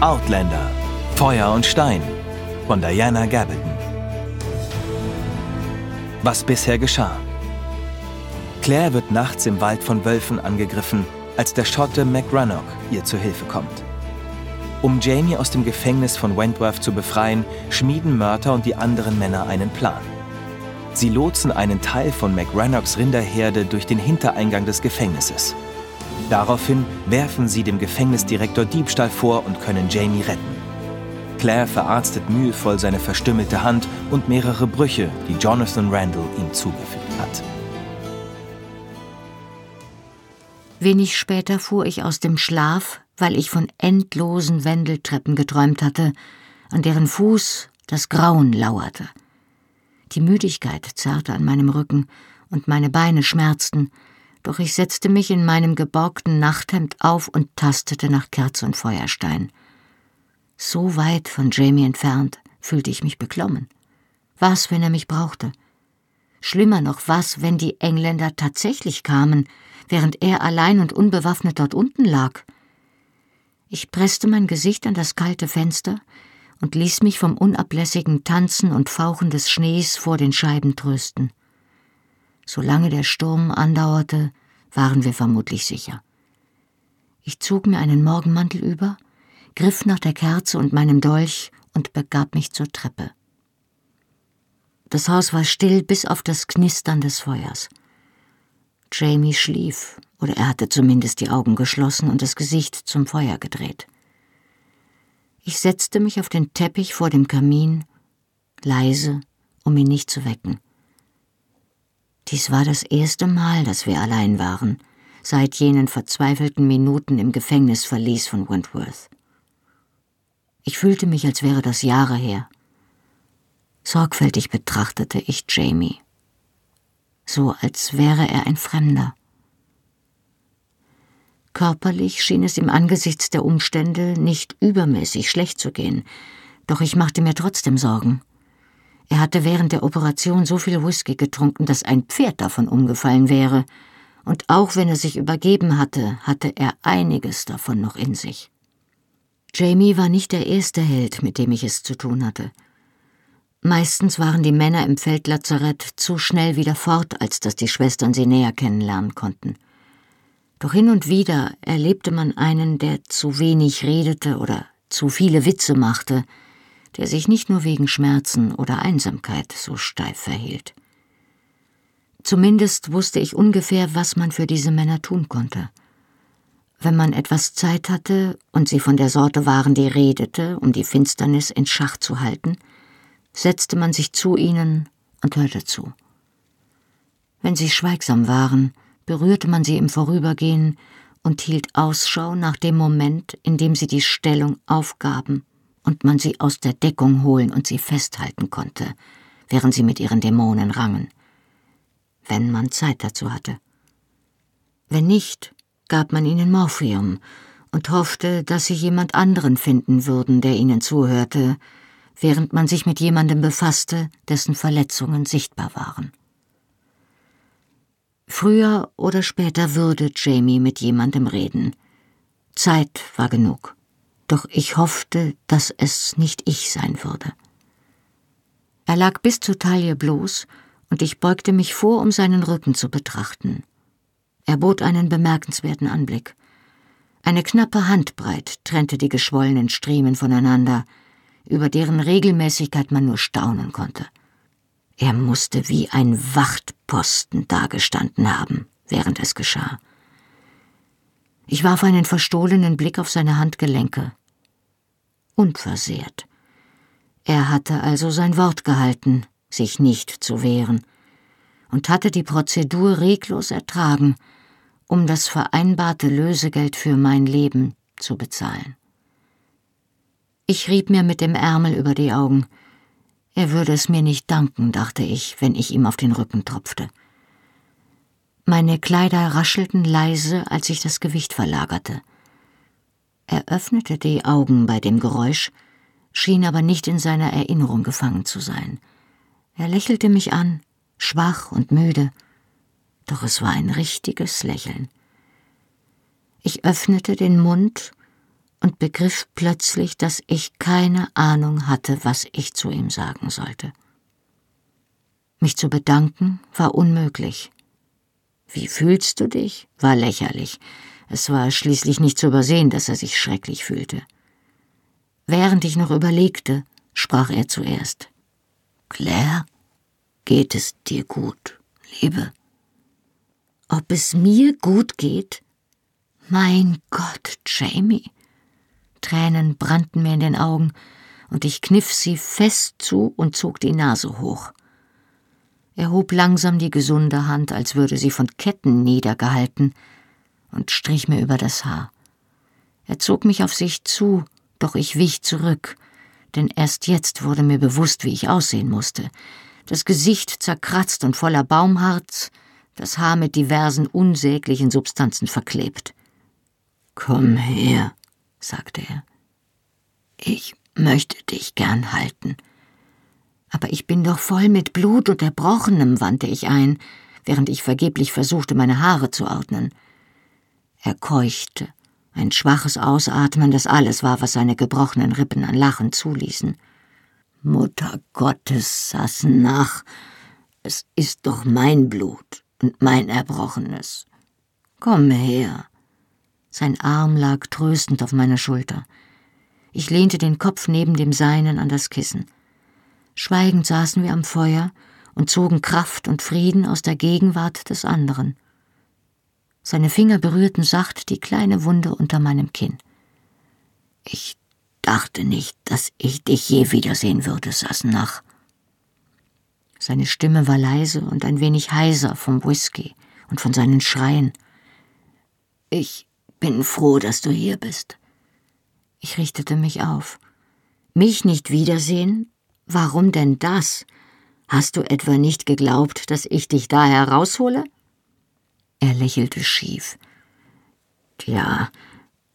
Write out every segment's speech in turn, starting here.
Outlander Feuer und Stein von Diana Gabaldon. Was bisher geschah. Claire wird nachts im Wald von Wölfen angegriffen, als der Schotte McRannock ihr zu Hilfe kommt. Um Jamie aus dem Gefängnis von Wentworth zu befreien, schmieden Mörter und die anderen Männer einen Plan. Sie lotsen einen Teil von McRannocks Rinderherde durch den Hintereingang des Gefängnisses. Daraufhin werfen sie dem Gefängnisdirektor Diebstahl vor und können Jamie retten. Claire verarztet mühevoll seine verstümmelte Hand und mehrere Brüche, die Jonathan Randall ihm zugefügt hat. Wenig später fuhr ich aus dem Schlaf, weil ich von endlosen Wendeltreppen geträumt hatte, an deren Fuß das Grauen lauerte. Die Müdigkeit zerrte an meinem Rücken und meine Beine schmerzten, doch ich setzte mich in meinem geborgten Nachthemd auf und tastete nach Kerze und Feuerstein. So weit von Jamie entfernt fühlte ich mich beklommen. Was, wenn er mich brauchte? Schlimmer noch, was, wenn die Engländer tatsächlich kamen, während er allein und unbewaffnet dort unten lag? Ich presste mein Gesicht an das kalte Fenster und ließ mich vom unablässigen Tanzen und Fauchen des Schnees vor den Scheiben trösten. Solange der Sturm andauerte, waren wir vermutlich sicher. Ich zog mir einen Morgenmantel über, griff nach der Kerze und meinem Dolch und begab mich zur Treppe. Das Haus war still bis auf das Knistern des Feuers. Jamie schlief, oder er hatte zumindest die Augen geschlossen und das Gesicht zum Feuer gedreht. Ich setzte mich auf den Teppich vor dem Kamin, leise, um ihn nicht zu wecken. Dies war das erste Mal, dass wir allein waren, seit jenen verzweifelten Minuten im Gefängnisverlies von Wentworth. Ich fühlte mich, als wäre das Jahre her. Sorgfältig betrachtete ich Jamie, so als wäre er ein Fremder. Körperlich schien es ihm angesichts der Umstände nicht übermäßig schlecht zu gehen, doch ich machte mir trotzdem Sorgen. Er hatte während der Operation so viel Whisky getrunken, dass ein Pferd davon umgefallen wäre, und auch wenn er sich übergeben hatte, hatte er einiges davon noch in sich. Jamie war nicht der erste Held, mit dem ich es zu tun hatte. Meistens waren die Männer im Feldlazarett zu schnell wieder fort, als dass die Schwestern sie näher kennenlernen konnten. Doch hin und wieder erlebte man einen, der zu wenig redete oder zu viele Witze machte, der sich nicht nur wegen Schmerzen oder Einsamkeit so steif verhielt. Zumindest wusste ich ungefähr, was man für diese Männer tun konnte. Wenn man etwas Zeit hatte und sie von der Sorte waren, die redete, um die Finsternis in Schach zu halten, setzte man sich zu ihnen und hörte zu. Wenn sie schweigsam waren, berührte man sie im Vorübergehen und hielt Ausschau nach dem Moment, in dem sie die Stellung aufgaben und man sie aus der Deckung holen und sie festhalten konnte, während sie mit ihren Dämonen rangen, wenn man Zeit dazu hatte. Wenn nicht, gab man ihnen Morphium und hoffte, dass sie jemand anderen finden würden, der ihnen zuhörte, während man sich mit jemandem befasste, dessen Verletzungen sichtbar waren. Früher oder später würde Jamie mit jemandem reden. Zeit war genug doch ich hoffte, dass es nicht ich sein würde. Er lag bis zur Taille bloß, und ich beugte mich vor, um seinen Rücken zu betrachten. Er bot einen bemerkenswerten Anblick. Eine knappe Handbreit trennte die geschwollenen Striemen voneinander, über deren Regelmäßigkeit man nur staunen konnte. Er musste wie ein Wachtposten dagestanden haben, während es geschah. Ich warf einen verstohlenen Blick auf seine Handgelenke unversehrt. Er hatte also sein Wort gehalten, sich nicht zu wehren, und hatte die Prozedur reglos ertragen, um das vereinbarte Lösegeld für mein Leben zu bezahlen. Ich rieb mir mit dem Ärmel über die Augen. Er würde es mir nicht danken, dachte ich, wenn ich ihm auf den Rücken tropfte. Meine Kleider raschelten leise, als ich das Gewicht verlagerte. Er öffnete die Augen bei dem Geräusch, schien aber nicht in seiner Erinnerung gefangen zu sein. Er lächelte mich an, schwach und müde, doch es war ein richtiges Lächeln. Ich öffnete den Mund und begriff plötzlich, dass ich keine Ahnung hatte, was ich zu ihm sagen sollte. Mich zu bedanken war unmöglich. Wie fühlst du dich? war lächerlich. Es war schließlich nicht zu übersehen, dass er sich schrecklich fühlte. Während ich noch überlegte, sprach er zuerst. Claire, geht es dir gut, Liebe? Ob es mir gut geht? Mein Gott, Jamie. Tränen brannten mir in den Augen, und ich kniff sie fest zu und zog die Nase hoch. Er hob langsam die gesunde Hand, als würde sie von Ketten niedergehalten, und strich mir über das Haar. Er zog mich auf sich zu, doch ich wich zurück, denn erst jetzt wurde mir bewusst, wie ich aussehen musste. Das Gesicht zerkratzt und voller Baumharz, das Haar mit diversen unsäglichen Substanzen verklebt. Komm her, sagte er. Ich möchte dich gern halten. Aber ich bin doch voll mit Blut und Erbrochenem, wandte ich ein, während ich vergeblich versuchte, meine Haare zu ordnen. Er keuchte, ein schwaches Ausatmen, das alles war, was seine gebrochenen Rippen an Lachen zuließen. Mutter Gottes, saßen nach. Es ist doch mein Blut und mein Erbrochenes. Komm her. Sein Arm lag tröstend auf meiner Schulter. Ich lehnte den Kopf neben dem seinen an das Kissen. Schweigend saßen wir am Feuer und zogen Kraft und Frieden aus der Gegenwart des anderen. Seine Finger berührten sacht die kleine Wunde unter meinem Kinn. Ich dachte nicht, dass ich dich je wiedersehen würde, Sassenach. Seine Stimme war leise und ein wenig heiser vom Whisky und von seinen Schreien. Ich bin froh, dass du hier bist. Ich richtete mich auf. Mich nicht wiedersehen? Warum denn das? Hast du etwa nicht geglaubt, dass ich dich da heraushole? Er lächelte schief. Ja,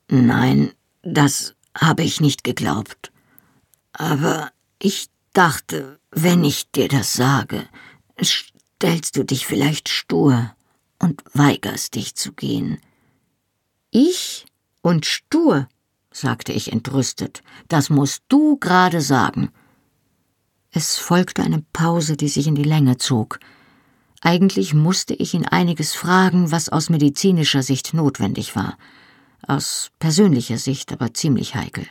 nein, das habe ich nicht geglaubt. Aber ich dachte, wenn ich dir das sage, stellst du dich vielleicht stur und weigerst dich zu gehen. Ich und stur, sagte ich entrüstet, das musst du gerade sagen. Es folgte eine Pause, die sich in die Länge zog. Eigentlich musste ich ihn einiges fragen, was aus medizinischer Sicht notwendig war, aus persönlicher Sicht aber ziemlich heikel.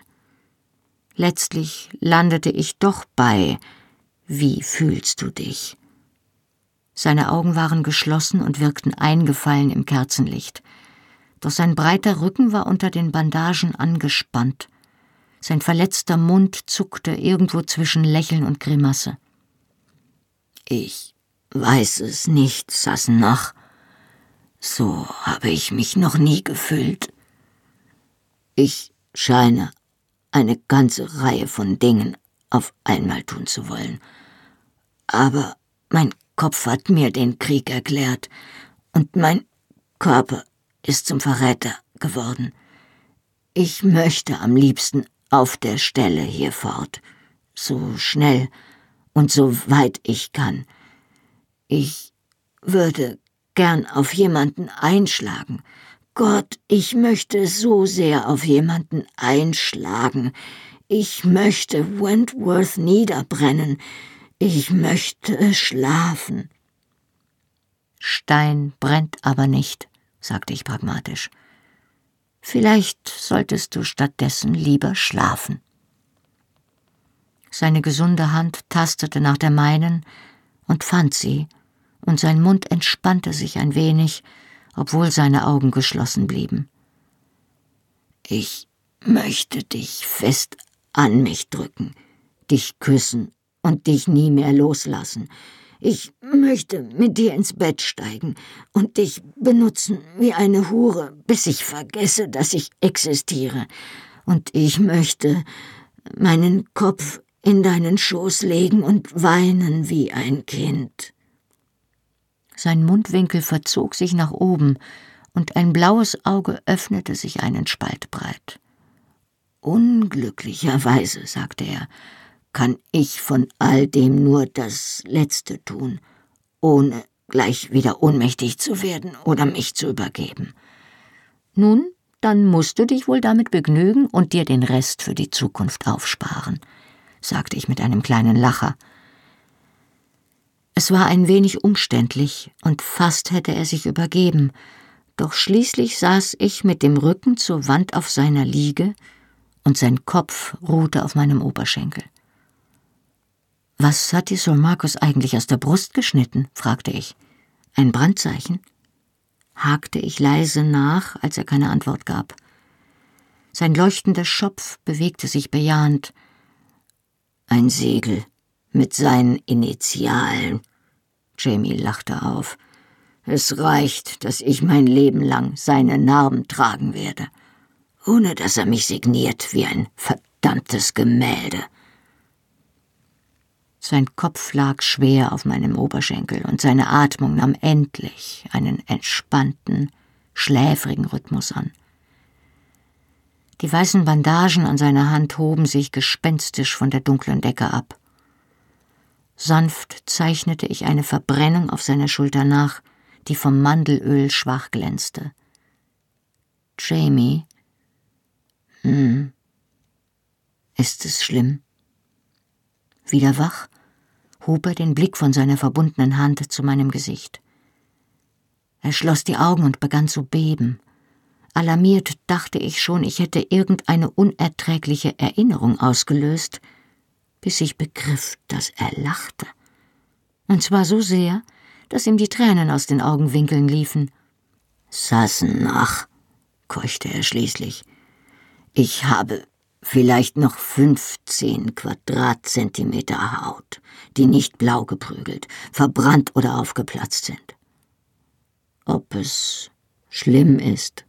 Letztlich landete ich doch bei Wie fühlst du dich? Seine Augen waren geschlossen und wirkten eingefallen im Kerzenlicht, doch sein breiter Rücken war unter den Bandagen angespannt, sein verletzter Mund zuckte irgendwo zwischen Lächeln und Grimasse. Ich weiß es nicht, Sassenach. So habe ich mich noch nie gefühlt. Ich scheine eine ganze Reihe von Dingen auf einmal tun zu wollen. Aber mein Kopf hat mir den Krieg erklärt, und mein Körper ist zum Verräter geworden. Ich möchte am liebsten auf der Stelle hier fort, so schnell und so weit ich kann. Ich würde gern auf jemanden einschlagen. Gott, ich möchte so sehr auf jemanden einschlagen. Ich möchte Wentworth niederbrennen. Ich möchte schlafen. Stein brennt aber nicht, sagte ich pragmatisch. Vielleicht solltest du stattdessen lieber schlafen. Seine gesunde Hand tastete nach der meinen und fand sie, und sein Mund entspannte sich ein wenig, obwohl seine Augen geschlossen blieben. Ich möchte dich fest an mich drücken, dich küssen und dich nie mehr loslassen. Ich möchte mit dir ins Bett steigen und dich benutzen wie eine Hure, bis ich vergesse, dass ich existiere. Und ich möchte meinen Kopf in deinen Schoß legen und weinen wie ein Kind. Sein Mundwinkel verzog sich nach oben, und ein blaues Auge öffnete sich einen Spalt breit. Unglücklicherweise, sagte er, kann ich von all dem nur das Letzte tun, ohne gleich wieder ohnmächtig zu werden oder mich zu übergeben. Nun, dann musst du dich wohl damit begnügen und dir den Rest für die Zukunft aufsparen, sagte ich mit einem kleinen Lacher. Es war ein wenig umständlich, und fast hätte er sich übergeben, doch schließlich saß ich mit dem Rücken zur Wand auf seiner Liege, und sein Kopf ruhte auf meinem Oberschenkel. Was hat die Sir Marcus eigentlich aus der Brust geschnitten? fragte ich. Ein Brandzeichen? hakte ich leise nach, als er keine Antwort gab. Sein leuchtender Schopf bewegte sich bejahend. Ein Segel mit seinen Initialen. Jamie lachte auf. Es reicht, dass ich mein Leben lang seine Narben tragen werde, ohne dass er mich signiert wie ein verdammtes Gemälde. Sein Kopf lag schwer auf meinem Oberschenkel und seine Atmung nahm endlich einen entspannten, schläfrigen Rhythmus an. Die weißen Bandagen an seiner Hand hoben sich gespenstisch von der dunklen Decke ab. Sanft zeichnete ich eine Verbrennung auf seiner Schulter nach, die vom Mandelöl schwach glänzte. Jamie? Hm. Ist es schlimm? Wieder wach? hob er den Blick von seiner verbundenen Hand zu meinem Gesicht. Er schloss die Augen und begann zu beben. Alarmiert dachte ich schon, ich hätte irgendeine unerträgliche Erinnerung ausgelöst, bis ich begriff, dass er lachte. Und zwar so sehr, dass ihm die Tränen aus den Augenwinkeln liefen. Sassenach, keuchte er schließlich. Ich habe vielleicht noch 15 Quadratzentimeter Haut, die nicht blau geprügelt, verbrannt oder aufgeplatzt sind. Ob es schlimm ist?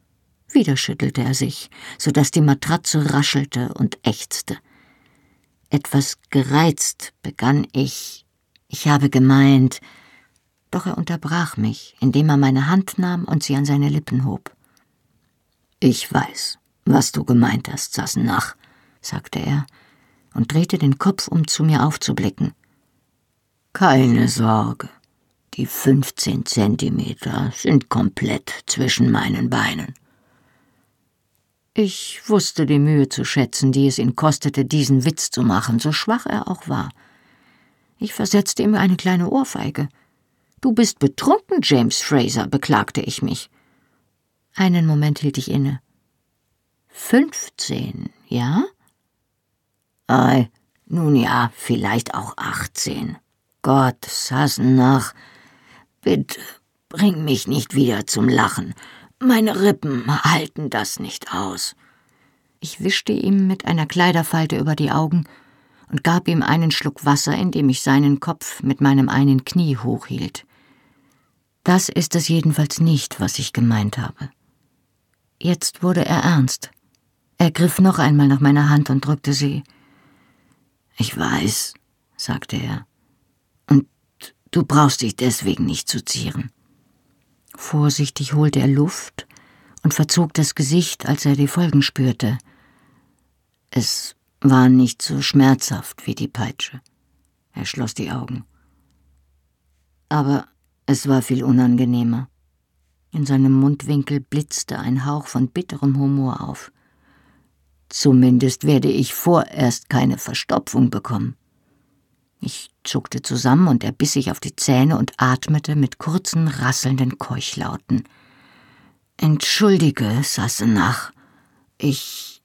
Wieder schüttelte er sich, so dass die Matratze raschelte und ächzte. Etwas gereizt begann ich. Ich habe gemeint, doch er unterbrach mich, indem er meine Hand nahm und sie an seine Lippen hob. Ich weiß, was du gemeint hast, Sassenach, sagte er und drehte den Kopf, um zu mir aufzublicken. Keine Sorge, die fünfzehn Zentimeter sind komplett zwischen meinen Beinen. Ich wusste die Mühe zu schätzen, die es ihn kostete, diesen Witz zu machen, so schwach er auch war. Ich versetzte ihm eine kleine Ohrfeige. Du bist betrunken, James Fraser, beklagte ich mich. Einen Moment hielt ich inne. Fünfzehn, ja? Ei, nun ja, vielleicht auch achtzehn. Gott, Sassenach, bitte bring mich nicht wieder zum Lachen. Meine Rippen halten das nicht aus. Ich wischte ihm mit einer Kleiderfalte über die Augen und gab ihm einen Schluck Wasser, indem ich seinen Kopf mit meinem einen Knie hochhielt. Das ist es jedenfalls nicht, was ich gemeint habe. Jetzt wurde er ernst. Er griff noch einmal nach meiner Hand und drückte sie. Ich weiß, sagte er. Und du brauchst dich deswegen nicht zu zieren. Vorsichtig holte er Luft und verzog das Gesicht, als er die Folgen spürte. Es war nicht so schmerzhaft wie die Peitsche. Er schloss die Augen. Aber es war viel unangenehmer. In seinem Mundwinkel blitzte ein Hauch von bitterem Humor auf. Zumindest werde ich vorerst keine Verstopfung bekommen. Ich zuckte zusammen und er biss sich auf die Zähne und atmete mit kurzen, rasselnden Keuchlauten. Entschuldige, Sassenach. Ich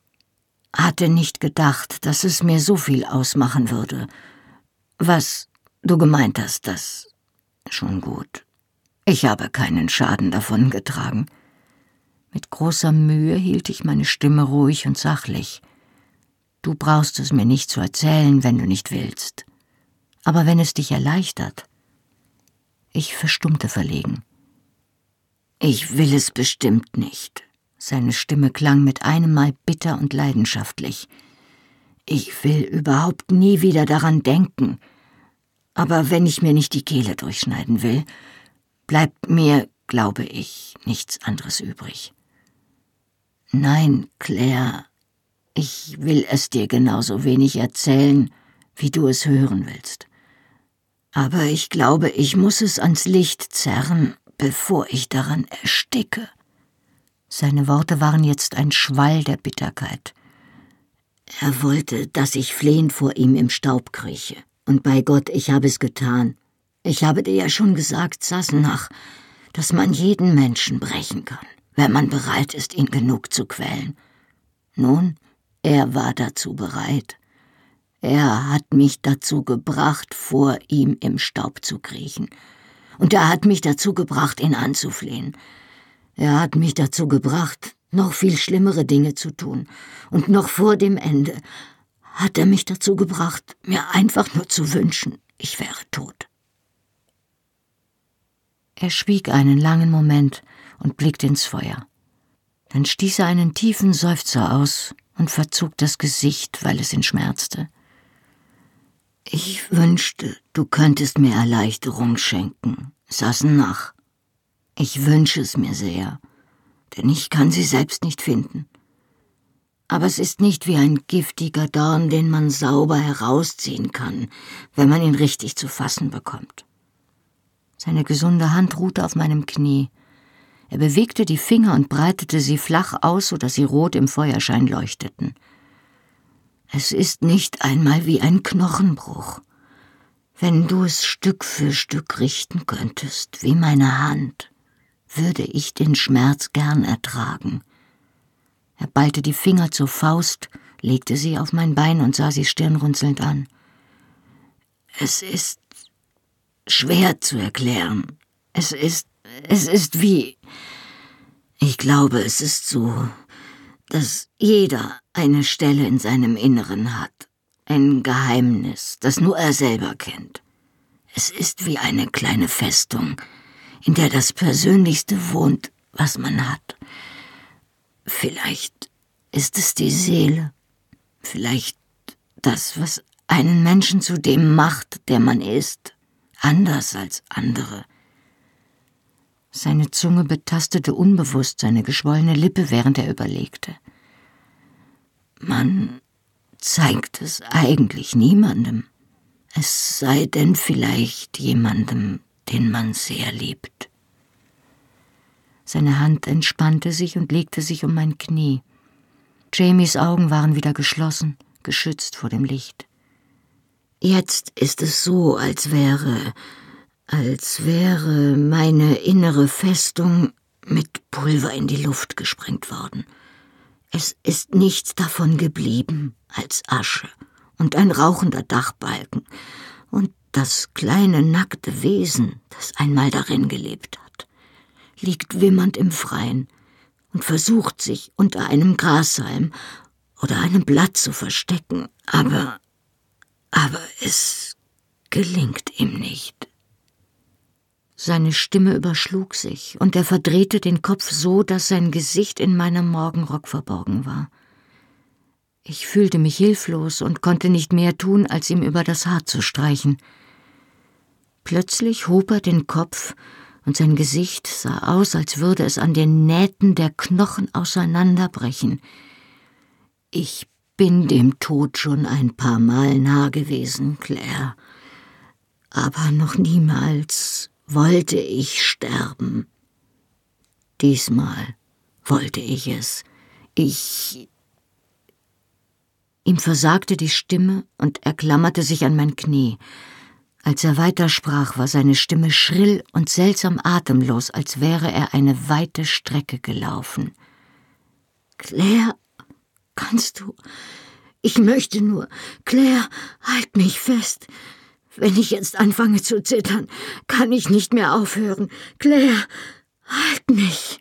hatte nicht gedacht, dass es mir so viel ausmachen würde. Was du gemeint hast, das schon gut. Ich habe keinen Schaden davon getragen. Mit großer Mühe hielt ich meine Stimme ruhig und sachlich. Du brauchst es mir nicht zu erzählen, wenn du nicht willst. Aber wenn es dich erleichtert. Ich verstummte verlegen. Ich will es bestimmt nicht. Seine Stimme klang mit einem Mal bitter und leidenschaftlich. Ich will überhaupt nie wieder daran denken. Aber wenn ich mir nicht die Kehle durchschneiden will, bleibt mir, glaube ich, nichts anderes übrig. Nein, Claire, ich will es dir genauso wenig erzählen, wie du es hören willst. Aber ich glaube, ich muss es ans Licht zerren, bevor ich daran ersticke. Seine Worte waren jetzt ein Schwall der Bitterkeit. Er wollte, dass ich flehend vor ihm im Staub krieche. Und bei Gott, ich habe es getan. Ich habe dir ja schon gesagt, Sassenach, dass man jeden Menschen brechen kann, wenn man bereit ist, ihn genug zu quälen. Nun, er war dazu bereit. Er hat mich dazu gebracht, vor ihm im Staub zu kriechen. Und er hat mich dazu gebracht, ihn anzuflehen. Er hat mich dazu gebracht, noch viel schlimmere Dinge zu tun. Und noch vor dem Ende hat er mich dazu gebracht, mir einfach nur zu wünschen, ich wäre tot. Er schwieg einen langen Moment und blickte ins Feuer. Dann stieß er einen tiefen Seufzer aus und verzog das Gesicht, weil es ihn schmerzte. Ich wünschte, du könntest mir Erleichterung schenken, Sassenach. Ich wünsche es mir sehr, denn ich kann sie selbst nicht finden. Aber es ist nicht wie ein giftiger Dorn, den man sauber herausziehen kann, wenn man ihn richtig zu fassen bekommt. Seine gesunde Hand ruhte auf meinem Knie. Er bewegte die Finger und breitete sie flach aus, so dass sie rot im Feuerschein leuchteten. Es ist nicht einmal wie ein Knochenbruch. Wenn du es Stück für Stück richten könntest, wie meine Hand, würde ich den Schmerz gern ertragen. Er ballte die Finger zur Faust, legte sie auf mein Bein und sah sie stirnrunzelnd an. Es ist schwer zu erklären. Es ist, es ist wie, ich glaube, es ist so, dass jeder eine Stelle in seinem Inneren hat, ein Geheimnis, das nur er selber kennt. Es ist wie eine kleine Festung, in der das Persönlichste wohnt, was man hat. Vielleicht ist es die Seele, vielleicht das, was einen Menschen zu dem macht, der man ist anders als andere. Seine Zunge betastete unbewusst seine geschwollene Lippe, während er überlegte. Man zeigt es eigentlich niemandem, es sei denn vielleicht jemandem, den man sehr liebt. Seine Hand entspannte sich und legte sich um mein Knie. Jamies Augen waren wieder geschlossen, geschützt vor dem Licht. Jetzt ist es so, als wäre, als wäre meine innere Festung mit Pulver in die Luft gesprengt worden. Es ist nichts davon geblieben als Asche und ein rauchender Dachbalken und das kleine nackte Wesen, das einmal darin gelebt hat, liegt wimmernd im Freien und versucht sich unter einem Grashalm oder einem Blatt zu verstecken, aber aber es gelingt ihm nicht. Seine Stimme überschlug sich, und er verdrehte den Kopf so, dass sein Gesicht in meinem Morgenrock verborgen war. Ich fühlte mich hilflos und konnte nicht mehr tun, als ihm über das Haar zu streichen. Plötzlich hob er den Kopf, und sein Gesicht sah aus, als würde es an den Nähten der Knochen auseinanderbrechen. Ich bin dem Tod schon ein paar Mal nah gewesen, Claire. Aber noch niemals wollte ich sterben. Diesmal wollte ich es. Ich. Ihm versagte die Stimme und er klammerte sich an mein Knie. Als er weitersprach, war seine Stimme schrill und seltsam atemlos, als wäre er eine weite Strecke gelaufen. Claire Kannst du? Ich möchte nur. Claire, halt mich fest. Wenn ich jetzt anfange zu zittern, kann ich nicht mehr aufhören. Claire, halt mich.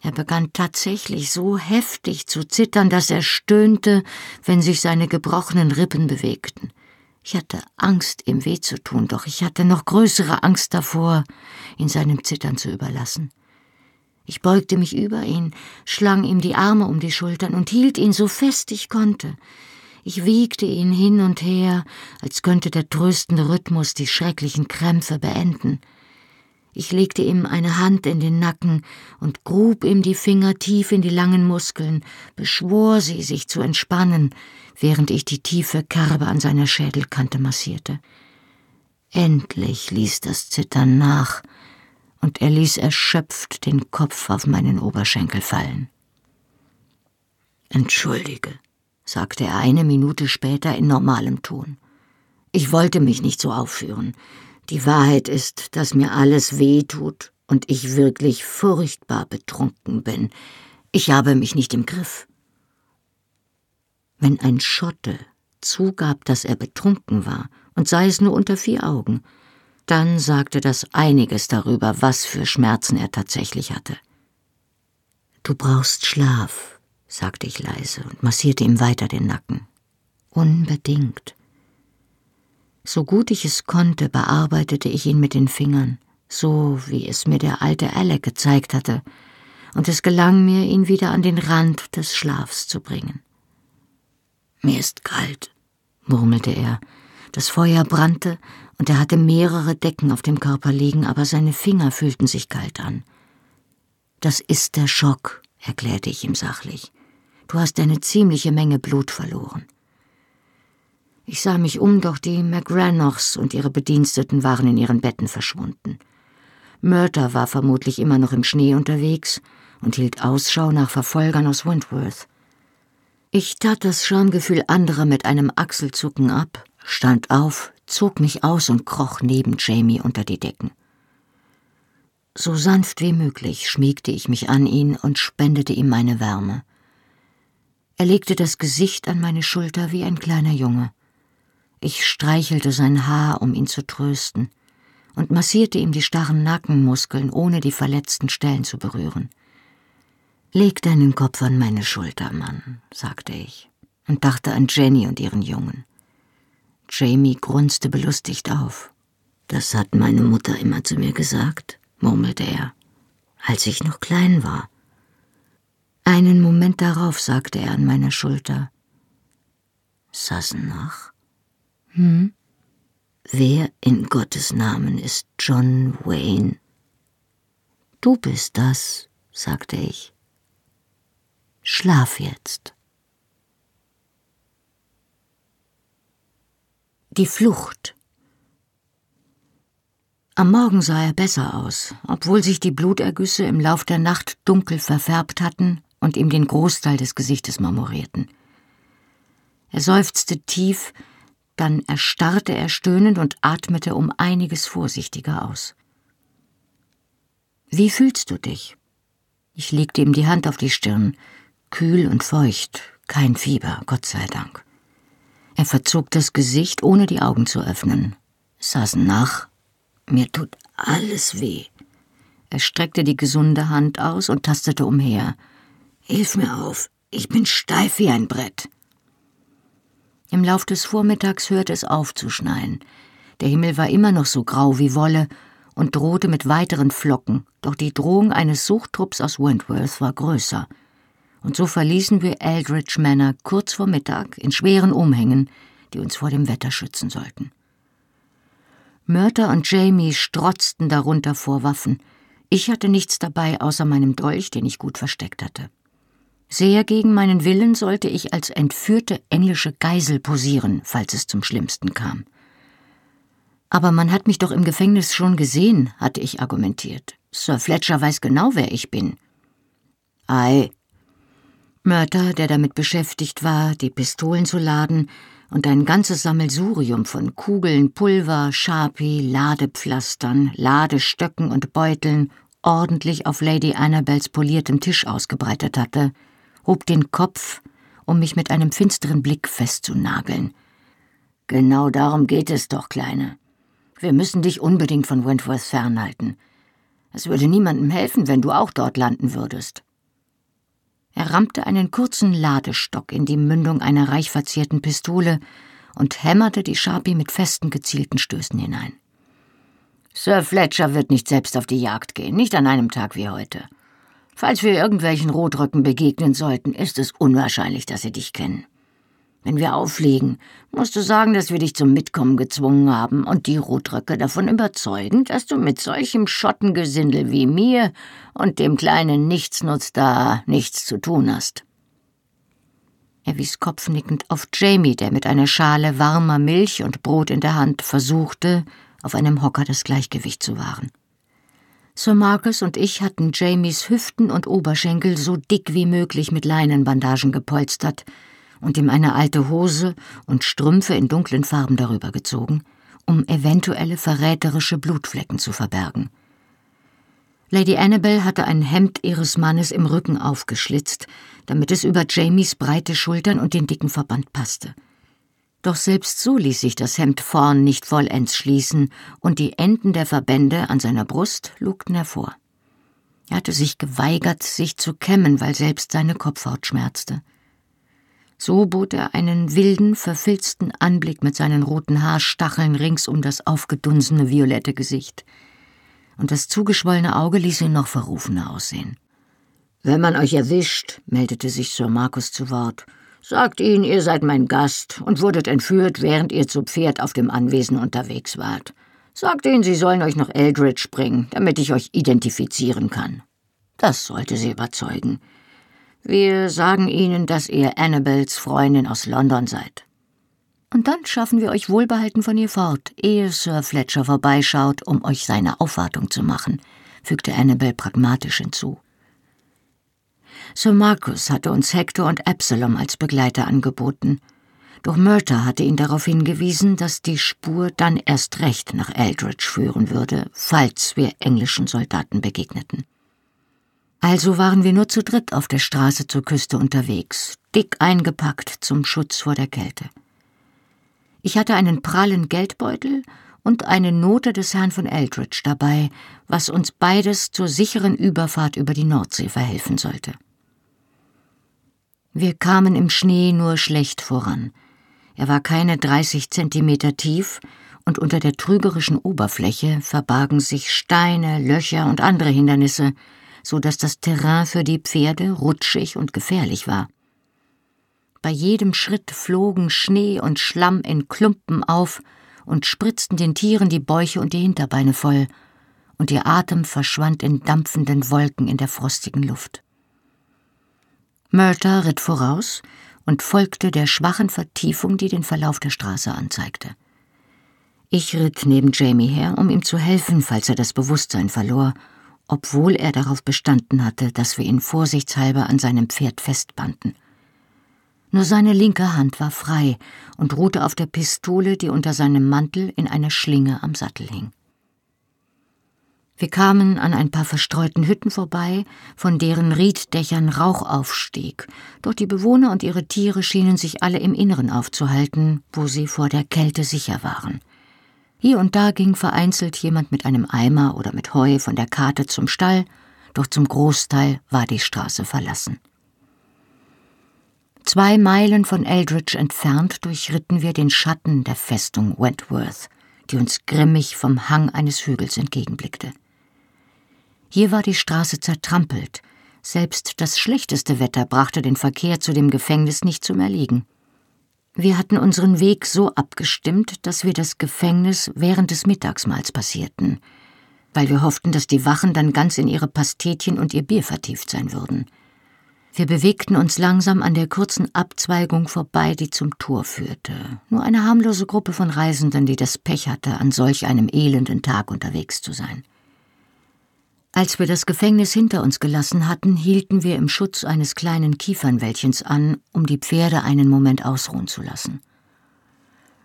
Er begann tatsächlich so heftig zu zittern, dass er stöhnte, wenn sich seine gebrochenen Rippen bewegten. Ich hatte Angst, ihm weh zu tun, doch ich hatte noch größere Angst davor, ihn seinem Zittern zu überlassen. Ich beugte mich über ihn, schlang ihm die Arme um die Schultern und hielt ihn so fest ich konnte. Ich wiegte ihn hin und her, als könnte der tröstende Rhythmus die schrecklichen Krämpfe beenden. Ich legte ihm eine Hand in den Nacken und grub ihm die Finger tief in die langen Muskeln, beschwor sie, sich zu entspannen, während ich die tiefe Kerbe an seiner Schädelkante massierte. Endlich ließ das Zittern nach, und er ließ erschöpft den Kopf auf meinen Oberschenkel fallen. Entschuldige, sagte er eine Minute später in normalem Ton. Ich wollte mich nicht so aufführen. Die Wahrheit ist, dass mir alles weh tut und ich wirklich furchtbar betrunken bin. Ich habe mich nicht im Griff. Wenn ein Schotte zugab, dass er betrunken war, und sei es nur unter vier Augen, dann sagte das einiges darüber, was für Schmerzen er tatsächlich hatte. Du brauchst Schlaf, sagte ich leise und massierte ihm weiter den Nacken. Unbedingt. So gut ich es konnte, bearbeitete ich ihn mit den Fingern, so wie es mir der alte Alec gezeigt hatte, und es gelang mir, ihn wieder an den Rand des Schlafs zu bringen. Mir ist kalt, murmelte er. Das Feuer brannte, und er hatte mehrere Decken auf dem Körper liegen, aber seine Finger fühlten sich kalt an. Das ist der Schock, erklärte ich ihm sachlich. Du hast eine ziemliche Menge Blut verloren. Ich sah mich um, doch die McRanochs und ihre Bediensteten waren in ihren Betten verschwunden. Murder war vermutlich immer noch im Schnee unterwegs und hielt Ausschau nach Verfolgern aus Wentworth. Ich tat das Schamgefühl anderer mit einem Achselzucken ab, stand auf, zog mich aus und kroch neben Jamie unter die Decken. So sanft wie möglich schmiegte ich mich an ihn und spendete ihm meine Wärme. Er legte das Gesicht an meine Schulter wie ein kleiner Junge. Ich streichelte sein Haar, um ihn zu trösten, und massierte ihm die starren Nackenmuskeln, ohne die verletzten Stellen zu berühren. Leg deinen Kopf an meine Schulter, Mann, sagte ich und dachte an Jenny und ihren Jungen. Jamie grunzte belustigt auf. Das hat meine Mutter immer zu mir gesagt, murmelte er, als ich noch klein war. Einen Moment darauf sagte er an meiner Schulter. Sassenach? Hm? Wer in Gottes Namen ist John Wayne? Du bist das, sagte ich. Schlaf jetzt. Die Flucht. Am Morgen sah er besser aus, obwohl sich die Blutergüsse im Lauf der Nacht dunkel verfärbt hatten und ihm den Großteil des Gesichtes marmorierten. Er seufzte tief, dann erstarrte er stöhnend und atmete um einiges vorsichtiger aus. Wie fühlst du dich? Ich legte ihm die Hand auf die Stirn, kühl und feucht, kein Fieber, Gott sei Dank. Er verzog das Gesicht, ohne die Augen zu öffnen, saß nach. Mir tut alles weh. Er streckte die gesunde Hand aus und tastete umher. Hilf mir auf, ich bin steif wie ein Brett. Im Lauf des Vormittags hörte es auf zu schneien. Der Himmel war immer noch so grau wie Wolle und drohte mit weiteren Flocken, doch die Drohung eines Suchtrupps aus Wentworth war größer und so verließen wir Eldridge Manor kurz vor Mittag in schweren Umhängen, die uns vor dem Wetter schützen sollten. Mörter und Jamie strotzten darunter vor Waffen. Ich hatte nichts dabei außer meinem Dolch, den ich gut versteckt hatte. Sehr gegen meinen Willen sollte ich als entführte englische Geisel posieren, falls es zum Schlimmsten kam. Aber man hat mich doch im Gefängnis schon gesehen, hatte ich argumentiert. Sir Fletcher weiß genau, wer ich bin. Ei, Mörder, der damit beschäftigt war, die Pistolen zu laden und ein ganzes Sammelsurium von Kugeln, Pulver, Sharpie, Ladepflastern, Ladestöcken und Beuteln ordentlich auf Lady Annabels poliertem Tisch ausgebreitet hatte, hob den Kopf, um mich mit einem finsteren Blick festzunageln. Genau darum geht es doch, Kleine. Wir müssen dich unbedingt von Wentworth fernhalten. Es würde niemandem helfen, wenn du auch dort landen würdest. Er rammte einen kurzen Ladestock in die Mündung einer reich verzierten Pistole und hämmerte die Sharpie mit festen, gezielten Stößen hinein. Sir Fletcher wird nicht selbst auf die Jagd gehen, nicht an einem Tag wie heute. Falls wir irgendwelchen Rotröcken begegnen sollten, ist es unwahrscheinlich, dass sie dich kennen. Wenn wir auflegen, musst du sagen, dass wir dich zum Mitkommen gezwungen haben und die Rotröcke davon überzeugen, dass du mit solchem Schottengesindel wie mir und dem kleinen Nichtsnutz da nichts zu tun hast. Er wies kopfnickend auf Jamie, der mit einer Schale warmer Milch und Brot in der Hand versuchte, auf einem Hocker das Gleichgewicht zu wahren. Sir Marcus und ich hatten Jamies Hüften und Oberschenkel so dick wie möglich mit Leinenbandagen gepolstert und ihm eine alte Hose und Strümpfe in dunklen Farben darüber gezogen, um eventuelle verräterische Blutflecken zu verbergen. Lady Annabel hatte ein Hemd ihres Mannes im Rücken aufgeschlitzt, damit es über Jamies breite Schultern und den dicken Verband passte. Doch selbst so ließ sich das Hemd vorn nicht vollends schließen, und die Enden der Verbände an seiner Brust lugten hervor. Er hatte sich geweigert, sich zu kämmen, weil selbst seine Kopfhaut schmerzte. So bot er einen wilden, verfilzten Anblick mit seinen roten Haarstacheln rings um das aufgedunsene violette Gesicht. Und das zugeschwollene Auge ließ ihn noch verrufener aussehen. Wenn man euch erwischt, meldete sich Sir Markus zu Wort, Sagt ihnen, ihr seid mein Gast und wurdet entführt, während ihr zu Pferd auf dem Anwesen unterwegs wart. Sagt ihnen, sie sollen euch nach Eldridge bringen, damit ich euch identifizieren kann. Das sollte sie überzeugen. Wir sagen ihnen, dass ihr Annabels Freundin aus London seid. Und dann schaffen wir euch wohlbehalten von ihr fort, ehe Sir Fletcher vorbeischaut, um euch seine Aufwartung zu machen, fügte Annabel pragmatisch hinzu. Sir Marcus hatte uns Hector und Absalom als Begleiter angeboten. Doch Murta hatte ihn darauf hingewiesen, dass die Spur dann erst recht nach Eldridge führen würde, falls wir englischen Soldaten begegneten. Also waren wir nur zu dritt auf der Straße zur Küste unterwegs, dick eingepackt zum Schutz vor der Kälte. Ich hatte einen prallen Geldbeutel und eine Note des Herrn von Eldridge dabei, was uns beides zur sicheren Überfahrt über die Nordsee verhelfen sollte. Wir kamen im Schnee nur schlecht voran. Er war keine 30 Zentimeter tief, und unter der trügerischen Oberfläche verbargen sich Steine, Löcher und andere Hindernisse, so dass das Terrain für die Pferde rutschig und gefährlich war. Bei jedem Schritt flogen Schnee und Schlamm in Klumpen auf und spritzten den Tieren die Bäuche und die Hinterbeine voll, und ihr Atem verschwand in dampfenden Wolken in der frostigen Luft. Murta ritt voraus und folgte der schwachen Vertiefung, die den Verlauf der Straße anzeigte. Ich ritt neben Jamie her, um ihm zu helfen, falls er das Bewusstsein verlor, obwohl er darauf bestanden hatte, dass wir ihn vorsichtshalber an seinem Pferd festbanden. Nur seine linke Hand war frei und ruhte auf der Pistole, die unter seinem Mantel in einer Schlinge am Sattel hing. Wir kamen an ein paar verstreuten Hütten vorbei, von deren Rieddächern Rauch aufstieg, doch die Bewohner und ihre Tiere schienen sich alle im Inneren aufzuhalten, wo sie vor der Kälte sicher waren. Hier und da ging vereinzelt jemand mit einem Eimer oder mit Heu von der Karte zum Stall, doch zum Großteil war die Straße verlassen. Zwei Meilen von Eldridge entfernt durchritten wir den Schatten der Festung Wentworth, die uns grimmig vom Hang eines Hügels entgegenblickte. Hier war die Straße zertrampelt. Selbst das schlechteste Wetter brachte den Verkehr zu dem Gefängnis nicht zum Erliegen. Wir hatten unseren Weg so abgestimmt, dass wir das Gefängnis während des Mittagsmahls passierten, weil wir hofften, dass die Wachen dann ganz in ihre Pastetchen und ihr Bier vertieft sein würden. Wir bewegten uns langsam an der kurzen Abzweigung vorbei, die zum Tor führte. Nur eine harmlose Gruppe von Reisenden, die das Pech hatte, an solch einem elenden Tag unterwegs zu sein. Als wir das Gefängnis hinter uns gelassen hatten, hielten wir im Schutz eines kleinen Kiefernwäldchens an, um die Pferde einen Moment ausruhen zu lassen.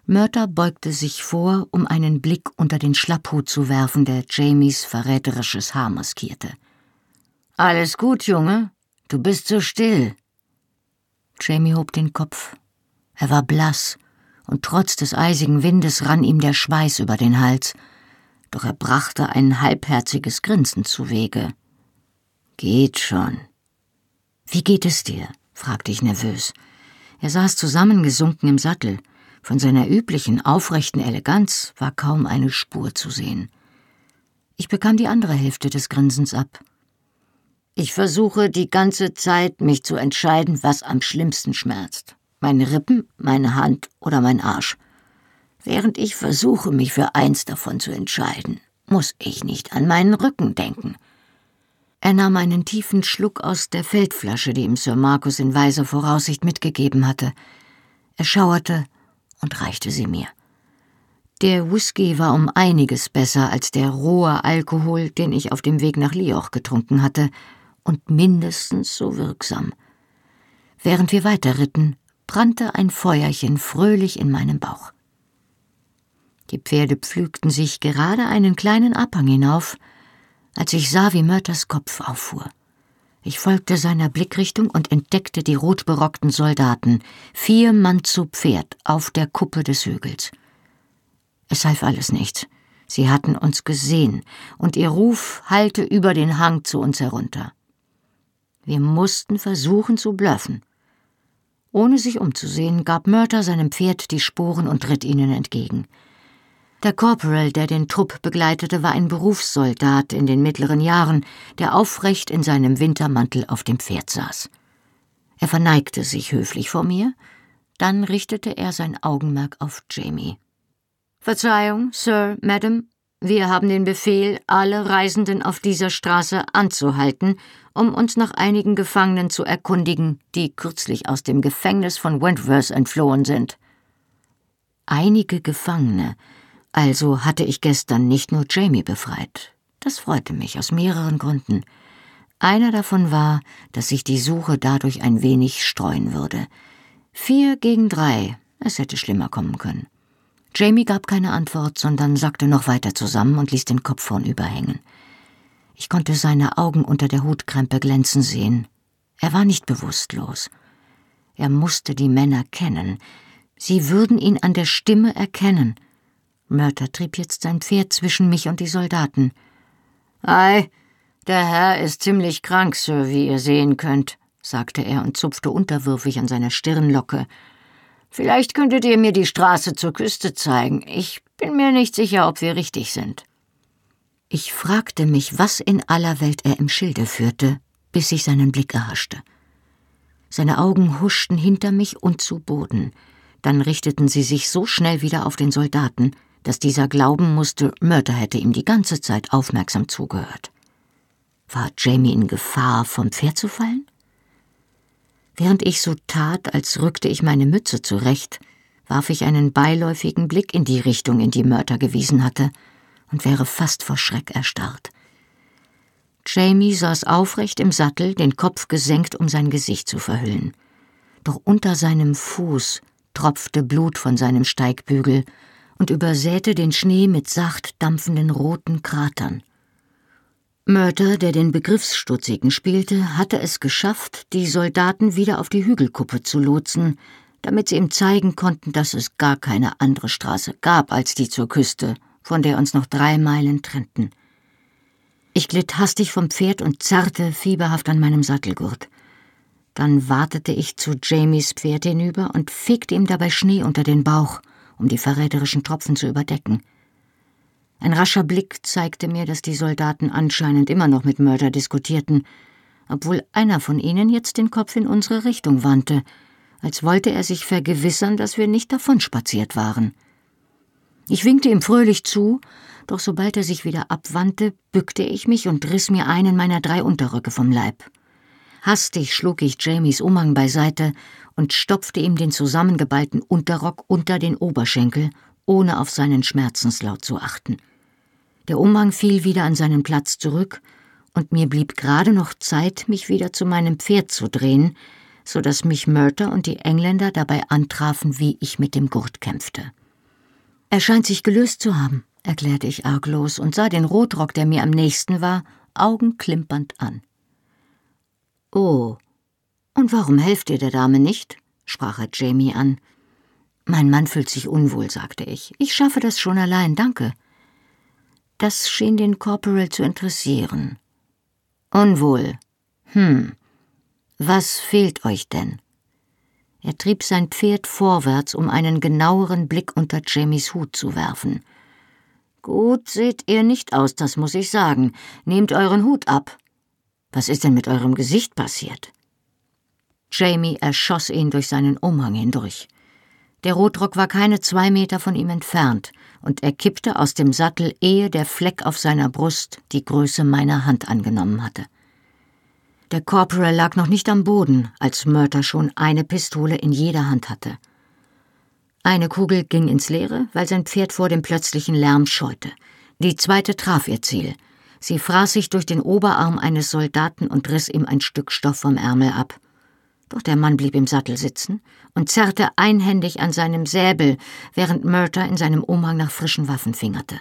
Mörter beugte sich vor, um einen Blick unter den Schlapphut zu werfen, der Jamies verräterisches Haar maskierte. Alles gut, Junge? Du bist so still. Jamie hob den Kopf. Er war blass, und trotz des eisigen Windes rann ihm der Schweiß über den Hals, doch er brachte ein halbherziges Grinsen zuwege. Geht schon. Wie geht es dir? fragte ich nervös. Er saß zusammengesunken im Sattel. Von seiner üblichen, aufrechten Eleganz war kaum eine Spur zu sehen. Ich bekam die andere Hälfte des Grinsens ab. Ich versuche die ganze Zeit, mich zu entscheiden, was am schlimmsten schmerzt. Meine Rippen, meine Hand oder mein Arsch. Während ich versuche, mich für eins davon zu entscheiden, muss ich nicht an meinen Rücken denken. Er nahm einen tiefen Schluck aus der Feldflasche, die ihm Sir Markus in weiser Voraussicht mitgegeben hatte. Er schauerte und reichte sie mir. Der Whisky war um einiges besser als der rohe Alkohol, den ich auf dem Weg nach Lioch getrunken hatte, und mindestens so wirksam. Während wir weiterritten, brannte ein Feuerchen fröhlich in meinem Bauch. Die Pferde pflügten sich gerade einen kleinen Abhang hinauf, als ich sah, wie Mörters Kopf auffuhr. Ich folgte seiner Blickrichtung und entdeckte die rotberockten Soldaten, vier Mann zu Pferd, auf der Kuppe des Hügels. Es half alles nichts. Sie hatten uns gesehen, und ihr Ruf hallte über den Hang zu uns herunter. Wir mussten versuchen zu bluffen. Ohne sich umzusehen, gab Mörter seinem Pferd die Sporen und ritt ihnen entgegen. Der Corporal, der den Trupp begleitete, war ein Berufssoldat in den mittleren Jahren, der aufrecht in seinem Wintermantel auf dem Pferd saß. Er verneigte sich höflich vor mir, dann richtete er sein Augenmerk auf Jamie. Verzeihung, Sir, Madam, wir haben den Befehl, alle Reisenden auf dieser Straße anzuhalten, um uns nach einigen Gefangenen zu erkundigen, die kürzlich aus dem Gefängnis von Wentworth entflohen sind. Einige Gefangene, also hatte ich gestern nicht nur Jamie befreit. Das freute mich aus mehreren Gründen. Einer davon war, dass sich die Suche dadurch ein wenig streuen würde. Vier gegen drei, es hätte schlimmer kommen können. Jamie gab keine Antwort, sondern sackte noch weiter zusammen und ließ den Kopf vornüber hängen. Ich konnte seine Augen unter der Hutkrempe glänzen sehen. Er war nicht bewusstlos. Er musste die Männer kennen. Sie würden ihn an der Stimme erkennen – Mörter trieb jetzt sein Pferd zwischen mich und die Soldaten. Ei, der Herr ist ziemlich krank, Sir, wie ihr sehen könnt, sagte er und zupfte unterwürfig an seiner Stirnlocke. Vielleicht könntet ihr mir die Straße zur Küste zeigen. Ich bin mir nicht sicher, ob wir richtig sind. Ich fragte mich, was in aller Welt er im Schilde führte, bis ich seinen Blick erhaschte. Seine Augen huschten hinter mich und zu Boden, dann richteten sie sich so schnell wieder auf den Soldaten, dass dieser glauben musste, Mörder hätte ihm die ganze Zeit aufmerksam zugehört. War Jamie in Gefahr, vom Pferd zu fallen? Während ich so tat, als rückte ich meine Mütze zurecht, warf ich einen beiläufigen Blick in die Richtung, in die Mörder gewiesen hatte, und wäre fast vor Schreck erstarrt. Jamie saß aufrecht im Sattel, den Kopf gesenkt, um sein Gesicht zu verhüllen. Doch unter seinem Fuß tropfte Blut von seinem Steigbügel und übersäte den Schnee mit sacht dampfenden roten Kratern. Mörter, der den Begriffsstutzigen spielte, hatte es geschafft, die Soldaten wieder auf die Hügelkuppe zu lotsen, damit sie ihm zeigen konnten, dass es gar keine andere Straße gab als die zur Küste, von der uns noch drei Meilen trennten. Ich glitt hastig vom Pferd und zerrte fieberhaft an meinem Sattelgurt. Dann wartete ich zu Jamies Pferd hinüber und fegte ihm dabei Schnee unter den Bauch um die verräterischen Tropfen zu überdecken. Ein rascher Blick zeigte mir, dass die Soldaten anscheinend immer noch mit Mörder diskutierten, obwohl einer von ihnen jetzt den Kopf in unsere Richtung wandte, als wollte er sich vergewissern, dass wir nicht davonspaziert waren. Ich winkte ihm fröhlich zu, doch sobald er sich wieder abwandte, bückte ich mich und riss mir einen meiner drei Unterröcke vom Leib. Hastig schlug ich Jamies Umhang beiseite und stopfte ihm den zusammengeballten Unterrock unter den Oberschenkel, ohne auf seinen Schmerzenslaut zu achten. Der Umhang fiel wieder an seinen Platz zurück, und mir blieb gerade noch Zeit, mich wieder zu meinem Pferd zu drehen, so dass mich Murter und die Engländer dabei antrafen, wie ich mit dem Gurt kämpfte. Er scheint sich gelöst zu haben, erklärte ich arglos und sah den Rotrock, der mir am nächsten war, augenklimpernd an. Oh, und warum helft ihr der Dame nicht? sprach er Jamie an. Mein Mann fühlt sich unwohl, sagte ich. Ich schaffe das schon allein, danke. Das schien den Corporal zu interessieren. Unwohl. Hm. Was fehlt euch denn? Er trieb sein Pferd vorwärts, um einen genaueren Blick unter Jamies Hut zu werfen. Gut seht ihr nicht aus, das muss ich sagen. Nehmt euren Hut ab. Was ist denn mit eurem Gesicht passiert? Jamie erschoss ihn durch seinen Umhang hindurch. Der Rotrock war keine zwei Meter von ihm entfernt, und er kippte aus dem Sattel, ehe der Fleck auf seiner Brust die Größe meiner Hand angenommen hatte. Der Corporal lag noch nicht am Boden, als Murter schon eine Pistole in jeder Hand hatte. Eine Kugel ging ins Leere, weil sein Pferd vor dem plötzlichen Lärm scheute. Die zweite traf ihr Ziel. Sie fraß sich durch den Oberarm eines Soldaten und riss ihm ein Stück Stoff vom Ärmel ab. Doch der Mann blieb im Sattel sitzen und zerrte einhändig an seinem Säbel, während Murta in seinem Umhang nach frischen Waffen fingerte.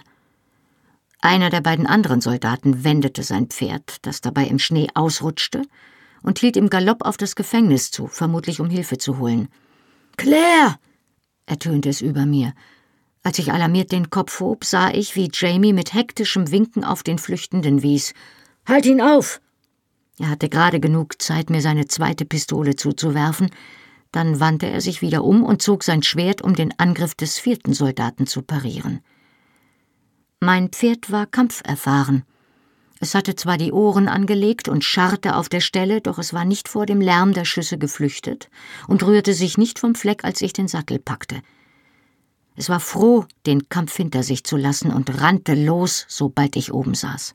Einer der beiden anderen Soldaten wendete sein Pferd, das dabei im Schnee ausrutschte, und hielt im Galopp auf das Gefängnis zu, vermutlich um Hilfe zu holen. Claire! ertönte es über mir. Als ich alarmiert den Kopf hob, sah ich, wie Jamie mit hektischem Winken auf den Flüchtenden wies. Halt ihn auf! Er hatte gerade genug Zeit, mir seine zweite Pistole zuzuwerfen, dann wandte er sich wieder um und zog sein Schwert, um den Angriff des vierten Soldaten zu parieren. Mein Pferd war kampferfahren. Es hatte zwar die Ohren angelegt und scharrte auf der Stelle, doch es war nicht vor dem Lärm der Schüsse geflüchtet und rührte sich nicht vom Fleck, als ich den Sattel packte. Es war froh, den Kampf hinter sich zu lassen und rannte los, sobald ich oben saß.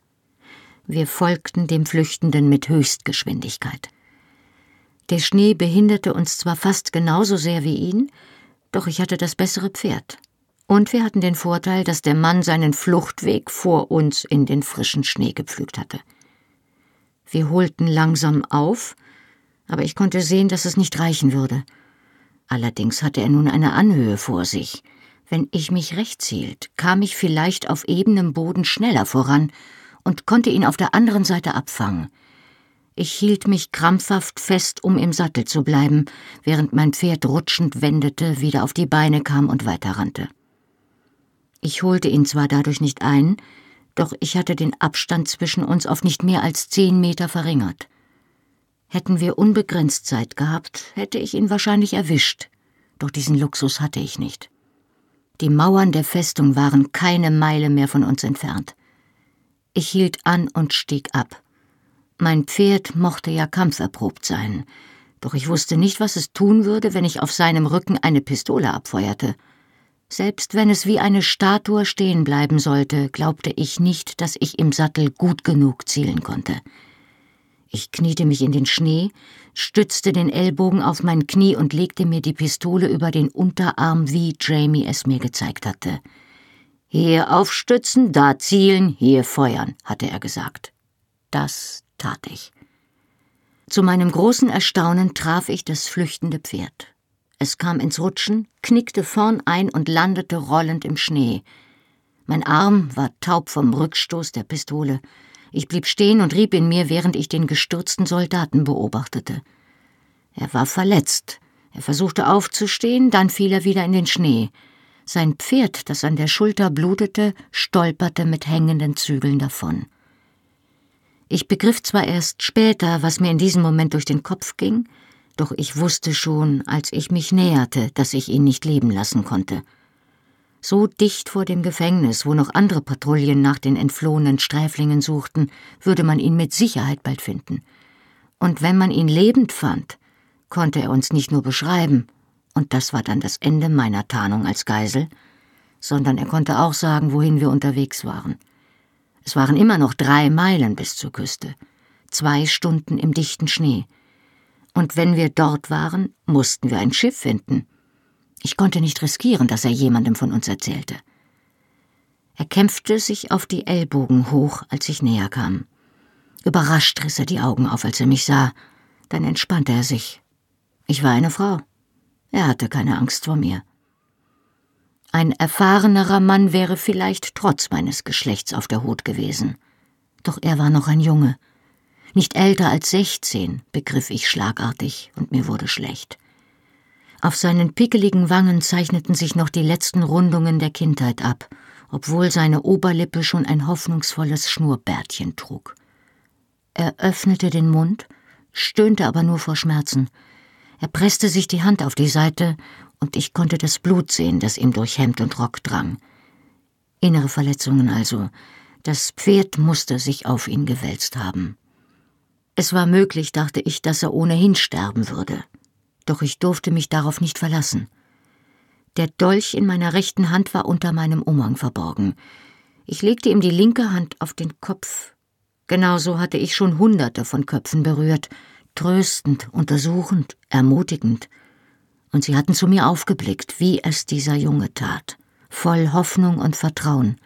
Wir folgten dem Flüchtenden mit Höchstgeschwindigkeit. Der Schnee behinderte uns zwar fast genauso sehr wie ihn, doch ich hatte das bessere Pferd. Und wir hatten den Vorteil, dass der Mann seinen Fluchtweg vor uns in den frischen Schnee gepflügt hatte. Wir holten langsam auf, aber ich konnte sehen, dass es nicht reichen würde. Allerdings hatte er nun eine Anhöhe vor sich. Wenn ich mich rechts hielt, kam ich vielleicht auf ebenem Boden schneller voran und konnte ihn auf der anderen Seite abfangen. Ich hielt mich krampfhaft fest, um im Sattel zu bleiben, während mein Pferd rutschend wendete, wieder auf die Beine kam und weiterrannte. Ich holte ihn zwar dadurch nicht ein, doch ich hatte den Abstand zwischen uns auf nicht mehr als zehn Meter verringert. Hätten wir unbegrenzt Zeit gehabt, hätte ich ihn wahrscheinlich erwischt, doch diesen Luxus hatte ich nicht. Die Mauern der Festung waren keine Meile mehr von uns entfernt. Ich hielt an und stieg ab. Mein Pferd mochte ja kampferprobt sein, doch ich wusste nicht, was es tun würde, wenn ich auf seinem Rücken eine Pistole abfeuerte. Selbst wenn es wie eine Statue stehen bleiben sollte, glaubte ich nicht, dass ich im Sattel gut genug zielen konnte. Ich kniete mich in den Schnee, stützte den Ellbogen auf mein Knie und legte mir die Pistole über den Unterarm, wie Jamie es mir gezeigt hatte. Hier aufstützen, da zielen, hier feuern, hatte er gesagt. Das tat ich. Zu meinem großen Erstaunen traf ich das flüchtende Pferd. Es kam ins Rutschen, knickte vorn ein und landete rollend im Schnee. Mein Arm war taub vom Rückstoß der Pistole. Ich blieb stehen und rieb in mir, während ich den gestürzten Soldaten beobachtete. Er war verletzt. Er versuchte aufzustehen, dann fiel er wieder in den Schnee. Sein Pferd, das an der Schulter blutete, stolperte mit hängenden Zügeln davon. Ich begriff zwar erst später, was mir in diesem Moment durch den Kopf ging, doch ich wusste schon, als ich mich näherte, dass ich ihn nicht leben lassen konnte. So dicht vor dem Gefängnis, wo noch andere Patrouillen nach den entflohenen Sträflingen suchten, würde man ihn mit Sicherheit bald finden. Und wenn man ihn lebend fand, konnte er uns nicht nur beschreiben, und das war dann das Ende meiner Tarnung als Geisel, sondern er konnte auch sagen, wohin wir unterwegs waren. Es waren immer noch drei Meilen bis zur Küste, zwei Stunden im dichten Schnee, und wenn wir dort waren, mussten wir ein Schiff finden. Ich konnte nicht riskieren, dass er jemandem von uns erzählte. Er kämpfte sich auf die Ellbogen hoch, als ich näher kam. Überrascht riss er die Augen auf, als er mich sah. Dann entspannte er sich. Ich war eine Frau. Er hatte keine Angst vor mir. Ein erfahrenerer Mann wäre vielleicht trotz meines Geschlechts auf der Hut gewesen. Doch er war noch ein Junge, nicht älter als sechzehn, begriff ich schlagartig, und mir wurde schlecht. Auf seinen pickeligen Wangen zeichneten sich noch die letzten Rundungen der Kindheit ab, obwohl seine Oberlippe schon ein hoffnungsvolles Schnurrbärtchen trug. Er öffnete den Mund, stöhnte aber nur vor Schmerzen. Er presste sich die Hand auf die Seite, und ich konnte das Blut sehen, das ihm durch Hemd und Rock drang. Innere Verletzungen also. Das Pferd musste sich auf ihn gewälzt haben. Es war möglich, dachte ich, dass er ohnehin sterben würde. Doch ich durfte mich darauf nicht verlassen. Der Dolch in meiner rechten Hand war unter meinem Umhang verborgen. Ich legte ihm die linke Hand auf den Kopf. Genauso hatte ich schon Hunderte von Köpfen berührt, tröstend, untersuchend, ermutigend. und sie hatten zu mir aufgeblickt, wie es dieser Junge tat, voll Hoffnung und Vertrauen.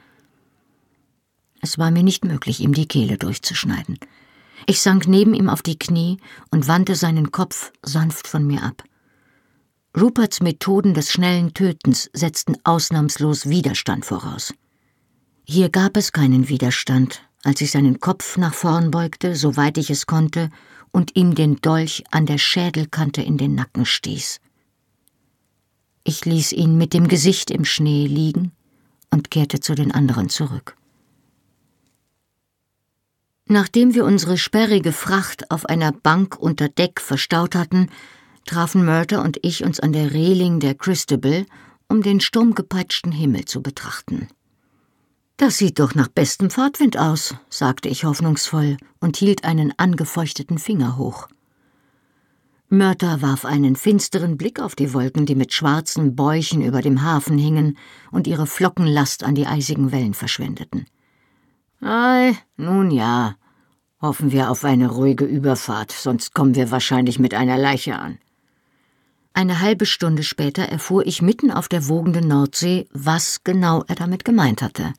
Es war mir nicht möglich, ihm die Kehle durchzuschneiden. Ich sank neben ihm auf die Knie und wandte seinen Kopf sanft von mir ab. Ruperts Methoden des schnellen Tötens setzten ausnahmslos Widerstand voraus. Hier gab es keinen Widerstand, als ich seinen Kopf nach vorn beugte, soweit ich es konnte, und ihm den Dolch an der Schädelkante in den Nacken stieß. Ich ließ ihn mit dem Gesicht im Schnee liegen und kehrte zu den anderen zurück. Nachdem wir unsere sperrige Fracht auf einer Bank unter Deck verstaut hatten, trafen Murder und ich uns an der Reling der Christabel, um den sturmgepeitschten Himmel zu betrachten. Das sieht doch nach bestem Fahrtwind aus, sagte ich hoffnungsvoll und hielt einen angefeuchteten Finger hoch. Mörter warf einen finsteren Blick auf die Wolken, die mit schwarzen Bäuchen über dem Hafen hingen und ihre Flockenlast an die eisigen Wellen verschwendeten. Ei, nun ja. Hoffen wir auf eine ruhige Überfahrt, sonst kommen wir wahrscheinlich mit einer Leiche an. Eine halbe Stunde später erfuhr ich mitten auf der wogenden Nordsee, was genau er damit gemeint hatte.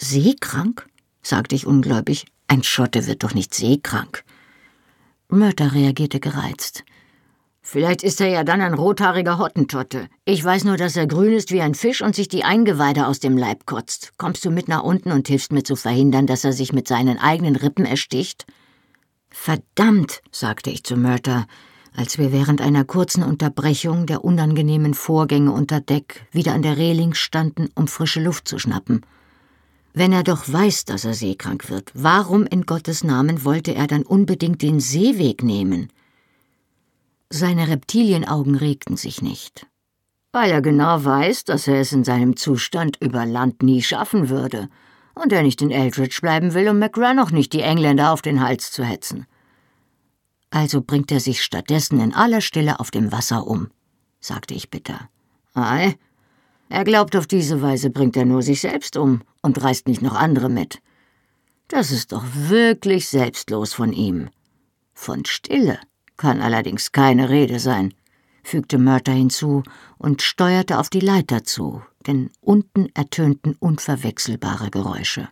Seekrank? sagte ich ungläubig. Ein Schotte wird doch nicht seekrank. Mörter reagierte gereizt. Vielleicht ist er ja dann ein rothaariger Hottentotte. Ich weiß nur, dass er grün ist wie ein Fisch und sich die Eingeweide aus dem Leib kotzt. Kommst du mit nach unten und hilfst mir zu verhindern, dass er sich mit seinen eigenen Rippen ersticht? Verdammt, sagte ich zu Mörter, als wir während einer kurzen Unterbrechung der unangenehmen Vorgänge unter Deck wieder an der Reling standen, um frische Luft zu schnappen. Wenn er doch weiß, dass er seekrank wird, warum in Gottes Namen wollte er dann unbedingt den Seeweg nehmen? Seine Reptilienaugen regten sich nicht. Weil er genau weiß, dass er es in seinem Zustand über Land nie schaffen würde und er nicht in Eldridge bleiben will, um McGrannoch nicht die Engländer auf den Hals zu hetzen. Also bringt er sich stattdessen in aller Stille auf dem Wasser um, sagte ich bitter. Ei, er glaubt, auf diese Weise bringt er nur sich selbst um und reißt nicht noch andere mit. Das ist doch wirklich selbstlos von ihm. Von Stille kann allerdings keine Rede sein, fügte Mörter hinzu und steuerte auf die Leiter zu, denn unten ertönten unverwechselbare Geräusche.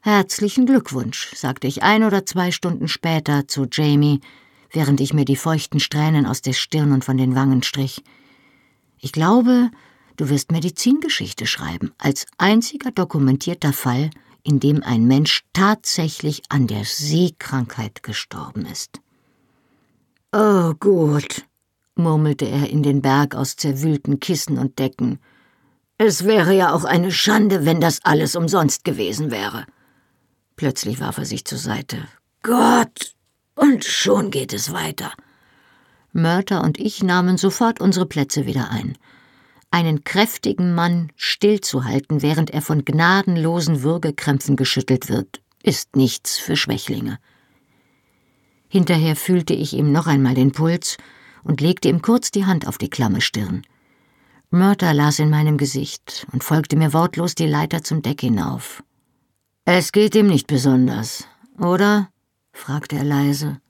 Herzlichen Glückwunsch, sagte ich ein oder zwei Stunden später zu Jamie, während ich mir die feuchten Strähnen aus der Stirn und von den Wangen strich. Ich glaube, du wirst Medizingeschichte schreiben, als einziger dokumentierter Fall, in dem ein Mensch tatsächlich an der Seekrankheit gestorben ist. Oh gut, murmelte er in den Berg aus zerwühlten Kissen und Decken. Es wäre ja auch eine Schande, wenn das alles umsonst gewesen wäre. Plötzlich warf er sich zur Seite. Gott! Und schon geht es weiter. Mörter und ich nahmen sofort unsere Plätze wieder ein. Einen kräftigen Mann stillzuhalten, während er von gnadenlosen Würgekrämpfen geschüttelt wird, ist nichts für Schwächlinge. Hinterher fühlte ich ihm noch einmal den Puls und legte ihm kurz die Hand auf die klamme Stirn. Mörter las in meinem Gesicht und folgte mir wortlos die Leiter zum Deck hinauf. Es geht ihm nicht besonders, oder? fragte er leise.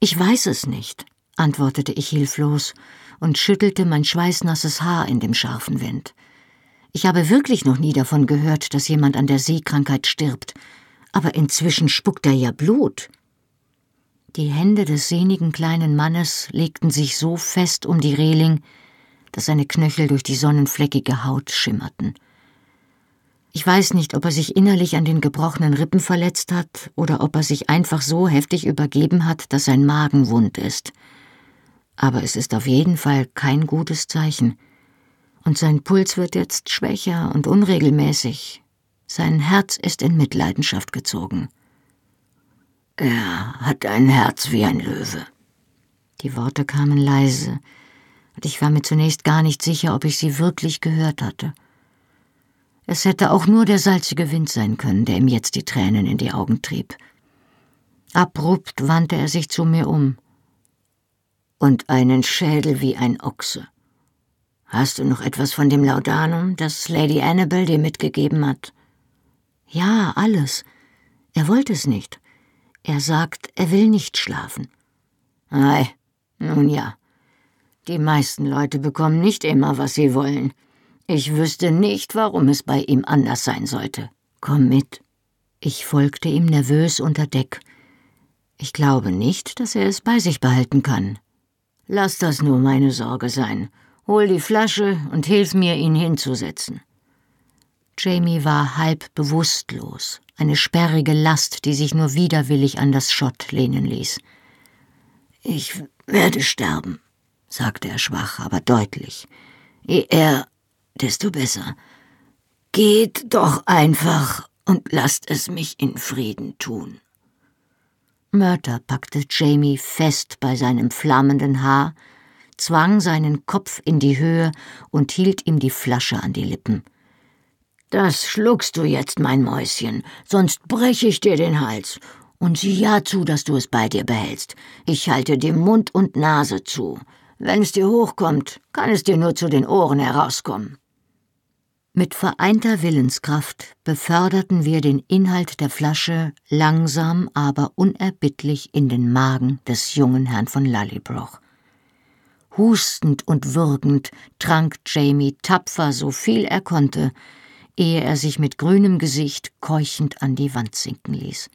Ich weiß es nicht antwortete ich hilflos und schüttelte mein schweißnasses Haar in dem scharfen Wind. Ich habe wirklich noch nie davon gehört, dass jemand an der Seekrankheit stirbt, aber inzwischen spuckt er ja Blut. Die Hände des sehnigen kleinen Mannes legten sich so fest um die Reling, dass seine Knöchel durch die sonnenfleckige Haut schimmerten. Ich weiß nicht, ob er sich innerlich an den gebrochenen Rippen verletzt hat oder ob er sich einfach so heftig übergeben hat, dass sein Magen wund ist aber es ist auf jeden Fall kein gutes Zeichen. Und sein Puls wird jetzt schwächer und unregelmäßig. Sein Herz ist in Mitleidenschaft gezogen. Er hat ein Herz wie ein Löwe. Die Worte kamen leise, und ich war mir zunächst gar nicht sicher, ob ich sie wirklich gehört hatte. Es hätte auch nur der salzige Wind sein können, der ihm jetzt die Tränen in die Augen trieb. Abrupt wandte er sich zu mir um und einen Schädel wie ein Ochse. Hast du noch etwas von dem Laudanum, das Lady Annabel dir mitgegeben hat? Ja, alles. Er wollte es nicht. Er sagt, er will nicht schlafen. Ei, nun ja. Die meisten Leute bekommen nicht immer, was sie wollen. Ich wüsste nicht, warum es bei ihm anders sein sollte. Komm mit. Ich folgte ihm nervös unter Deck. Ich glaube nicht, dass er es bei sich behalten kann. Lass das nur meine Sorge sein. Hol die Flasche und hilf mir, ihn hinzusetzen. Jamie war halb bewusstlos, eine sperrige Last, die sich nur widerwillig an das Schott lehnen ließ. Ich werde sterben, sagte er schwach, aber deutlich. Je eher, desto besser. Geht doch einfach und lasst es mich in Frieden tun. Mörter packte Jamie fest bei seinem flammenden Haar, zwang seinen Kopf in die Höhe und hielt ihm die Flasche an die Lippen. Das schluckst du jetzt, mein Mäuschen, sonst brech ich dir den Hals. Und sieh ja zu, dass du es bei dir behältst. Ich halte dir Mund und Nase zu. Wenn es dir hochkommt, kann es dir nur zu den Ohren herauskommen. Mit vereinter Willenskraft beförderten wir den Inhalt der Flasche langsam, aber unerbittlich in den Magen des jungen Herrn von Lallybroch. Hustend und würgend trank Jamie tapfer so viel er konnte, ehe er sich mit grünem Gesicht keuchend an die Wand sinken ließ.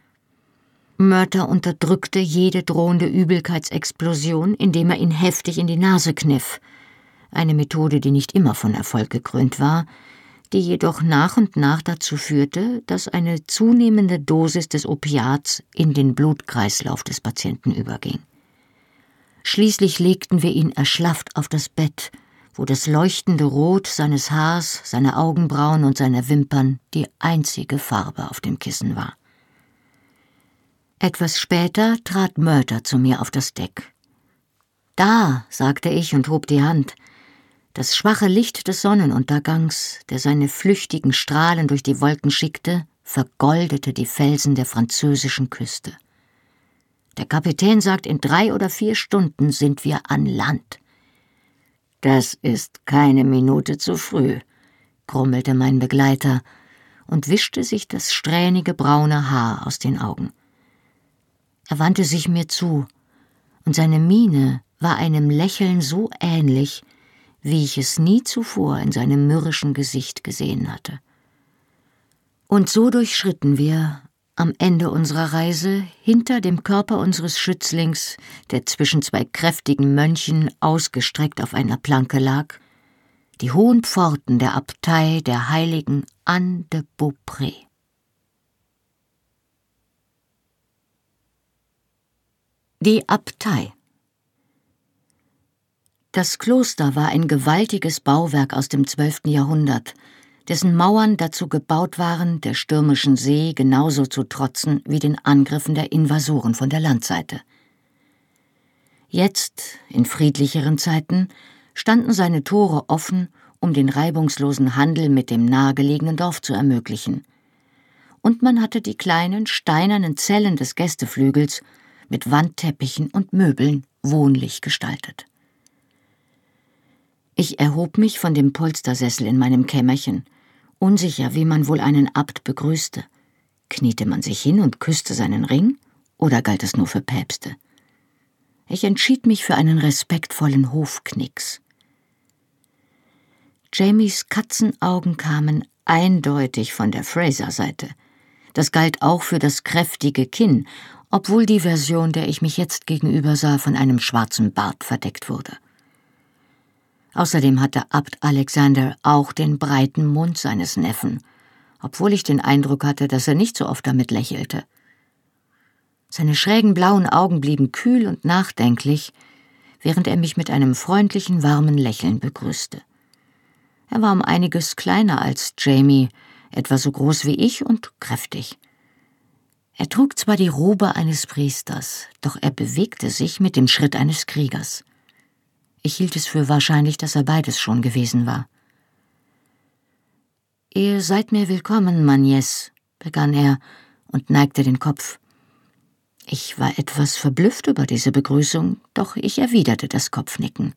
Mörter unterdrückte jede drohende Übelkeitsexplosion, indem er ihn heftig in die Nase kniff, eine Methode, die nicht immer von Erfolg gekrönt war, die jedoch nach und nach dazu führte, dass eine zunehmende Dosis des Opiats in den Blutkreislauf des Patienten überging. Schließlich legten wir ihn erschlafft auf das Bett, wo das leuchtende Rot seines Haars, seiner Augenbrauen und seiner Wimpern die einzige Farbe auf dem Kissen war. Etwas später trat Murder zu mir auf das Deck. Da, sagte ich und hob die Hand, das schwache Licht des Sonnenuntergangs, der seine flüchtigen Strahlen durch die Wolken schickte, vergoldete die Felsen der französischen Küste. Der Kapitän sagt, in drei oder vier Stunden sind wir an Land. Das ist keine Minute zu früh, grummelte mein Begleiter und wischte sich das strähnige braune Haar aus den Augen. Er wandte sich mir zu, und seine Miene war einem Lächeln so ähnlich, wie ich es nie zuvor in seinem mürrischen Gesicht gesehen hatte. Und so durchschritten wir am Ende unserer Reise hinter dem Körper unseres Schützlings, der zwischen zwei kräftigen Mönchen ausgestreckt auf einer Planke lag, die hohen Pforten der Abtei der heiligen Anne de Beaupré. Die Abtei das Kloster war ein gewaltiges Bauwerk aus dem zwölften Jahrhundert, dessen Mauern dazu gebaut waren, der stürmischen See genauso zu trotzen wie den Angriffen der Invasoren von der Landseite. Jetzt, in friedlicheren Zeiten, standen seine Tore offen, um den reibungslosen Handel mit dem nahegelegenen Dorf zu ermöglichen. Und man hatte die kleinen steinernen Zellen des Gästeflügels mit Wandteppichen und Möbeln wohnlich gestaltet. Ich erhob mich von dem Polstersessel in meinem Kämmerchen, unsicher, wie man wohl einen Abt begrüßte. Kniete man sich hin und küsste seinen Ring, oder galt es nur für Päpste? Ich entschied mich für einen respektvollen Hofknicks. Jamies Katzenaugen kamen eindeutig von der Fraser-Seite. Das galt auch für das kräftige Kinn, obwohl die Version, der ich mich jetzt gegenüber sah, von einem schwarzen Bart verdeckt wurde. Außerdem hatte Abt Alexander auch den breiten Mund seines Neffen, obwohl ich den Eindruck hatte, dass er nicht so oft damit lächelte. Seine schrägen blauen Augen blieben kühl und nachdenklich, während er mich mit einem freundlichen, warmen Lächeln begrüßte. Er war um einiges kleiner als Jamie, etwa so groß wie ich und kräftig. Er trug zwar die Robe eines Priesters, doch er bewegte sich mit dem Schritt eines Kriegers. Ich hielt es für wahrscheinlich, dass er beides schon gewesen war. Ihr seid mir willkommen, Magnes, begann er und neigte den Kopf. Ich war etwas verblüfft über diese Begrüßung, doch ich erwiderte das Kopfnicken.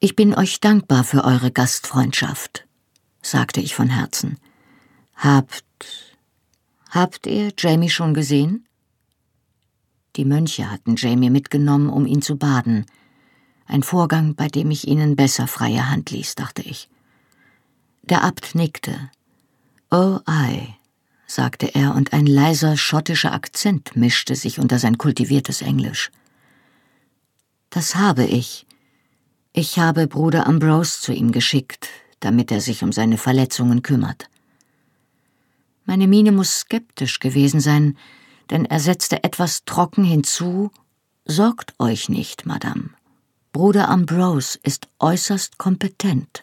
Ich bin euch dankbar für eure Gastfreundschaft, sagte ich von Herzen. Habt. Habt ihr Jamie schon gesehen? Die Mönche hatten Jamie mitgenommen, um ihn zu baden. Ein Vorgang, bei dem ich ihnen besser freie Hand ließ, dachte ich. Der Abt nickte. Oh ei, sagte er, und ein leiser schottischer Akzent mischte sich unter sein kultiviertes Englisch. Das habe ich. Ich habe Bruder Ambrose zu ihm geschickt, damit er sich um seine Verletzungen kümmert. Meine Miene muss skeptisch gewesen sein, denn er setzte etwas trocken hinzu Sorgt euch nicht, Madame. Bruder Ambrose ist äußerst kompetent.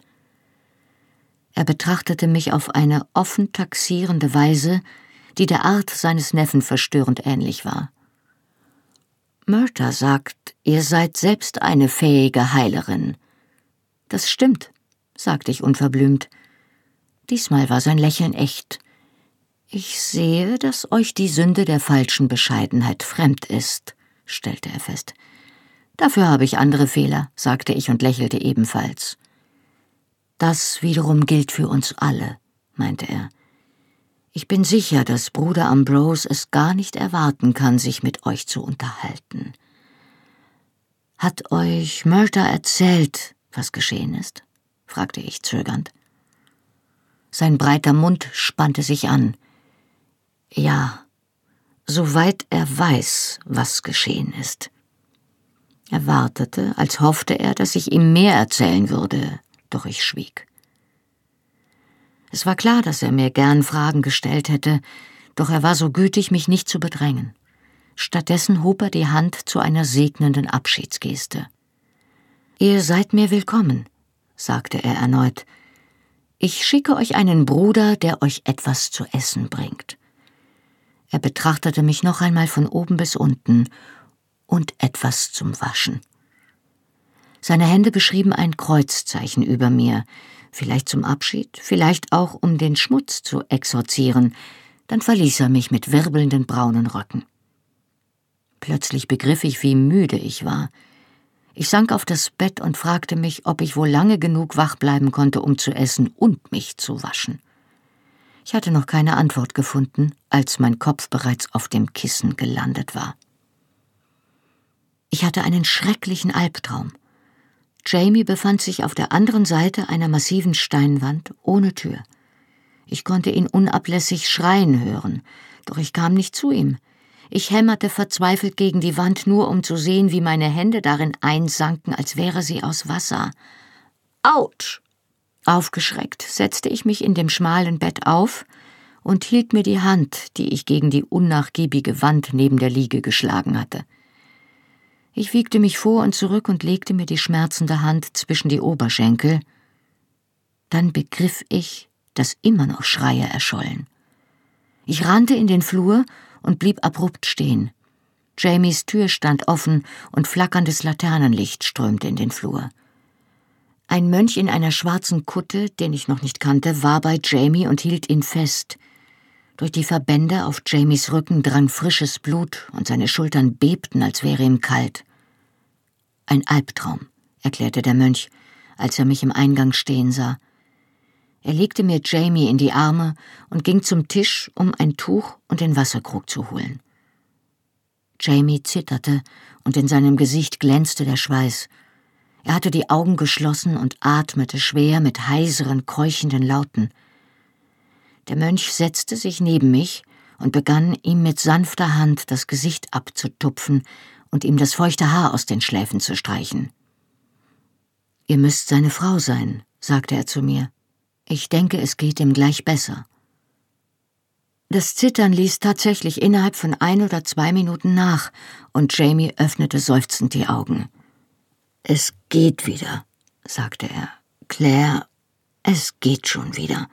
Er betrachtete mich auf eine offen taxierende Weise, die der Art seines Neffen verstörend ähnlich war. Myrta sagt, ihr seid selbst eine fähige Heilerin. Das stimmt, sagte ich unverblümt. Diesmal war sein Lächeln echt. Ich sehe, dass euch die Sünde der falschen Bescheidenheit fremd ist, stellte er fest. Dafür habe ich andere Fehler, sagte ich und lächelte ebenfalls. Das wiederum gilt für uns alle, meinte er. Ich bin sicher, dass Bruder Ambrose es gar nicht erwarten kann, sich mit euch zu unterhalten. Hat euch Murta erzählt, was geschehen ist? fragte ich zögernd. Sein breiter Mund spannte sich an. Ja, soweit er weiß, was geschehen ist. Er wartete, als hoffte er, dass ich ihm mehr erzählen würde, doch ich schwieg. Es war klar, dass er mir gern Fragen gestellt hätte, doch er war so gütig, mich nicht zu bedrängen. Stattdessen hob er die Hand zu einer segnenden Abschiedsgeste. Ihr seid mir willkommen, sagte er erneut. Ich schicke euch einen Bruder, der euch etwas zu essen bringt. Er betrachtete mich noch einmal von oben bis unten und etwas zum Waschen. Seine Hände beschrieben ein Kreuzzeichen über mir, vielleicht zum Abschied, vielleicht auch um den Schmutz zu exorzieren, dann verließ er mich mit wirbelnden braunen Röcken. Plötzlich begriff ich, wie müde ich war. Ich sank auf das Bett und fragte mich, ob ich wohl lange genug wach bleiben konnte, um zu essen und mich zu waschen. Ich hatte noch keine Antwort gefunden, als mein Kopf bereits auf dem Kissen gelandet war. Ich hatte einen schrecklichen Albtraum. Jamie befand sich auf der anderen Seite einer massiven Steinwand ohne Tür. Ich konnte ihn unablässig schreien hören, doch ich kam nicht zu ihm. Ich hämmerte verzweifelt gegen die Wand, nur um zu sehen, wie meine Hände darin einsanken, als wäre sie aus Wasser. Autsch! Aufgeschreckt setzte ich mich in dem schmalen Bett auf und hielt mir die Hand, die ich gegen die unnachgiebige Wand neben der Liege geschlagen hatte. Ich wiegte mich vor und zurück und legte mir die schmerzende Hand zwischen die Oberschenkel. Dann begriff ich, dass immer noch Schreie erschollen. Ich rannte in den Flur und blieb abrupt stehen. Jamies Tür stand offen und flackerndes Laternenlicht strömte in den Flur. Ein Mönch in einer schwarzen Kutte, den ich noch nicht kannte, war bei Jamie und hielt ihn fest. Durch die Verbände auf Jamies Rücken drang frisches Blut und seine Schultern bebten, als wäre ihm kalt. Ein Albtraum, erklärte der Mönch, als er mich im Eingang stehen sah. Er legte mir Jamie in die Arme und ging zum Tisch, um ein Tuch und den Wasserkrug zu holen. Jamie zitterte und in seinem Gesicht glänzte der Schweiß. Er hatte die Augen geschlossen und atmete schwer mit heiseren, keuchenden Lauten. Der Mönch setzte sich neben mich und begann, ihm mit sanfter Hand das Gesicht abzutupfen und ihm das feuchte Haar aus den Schläfen zu streichen. Ihr müsst seine Frau sein, sagte er zu mir. Ich denke, es geht ihm gleich besser. Das Zittern ließ tatsächlich innerhalb von ein oder zwei Minuten nach, und Jamie öffnete seufzend die Augen. Es geht wieder, sagte er. Claire, es geht schon wieder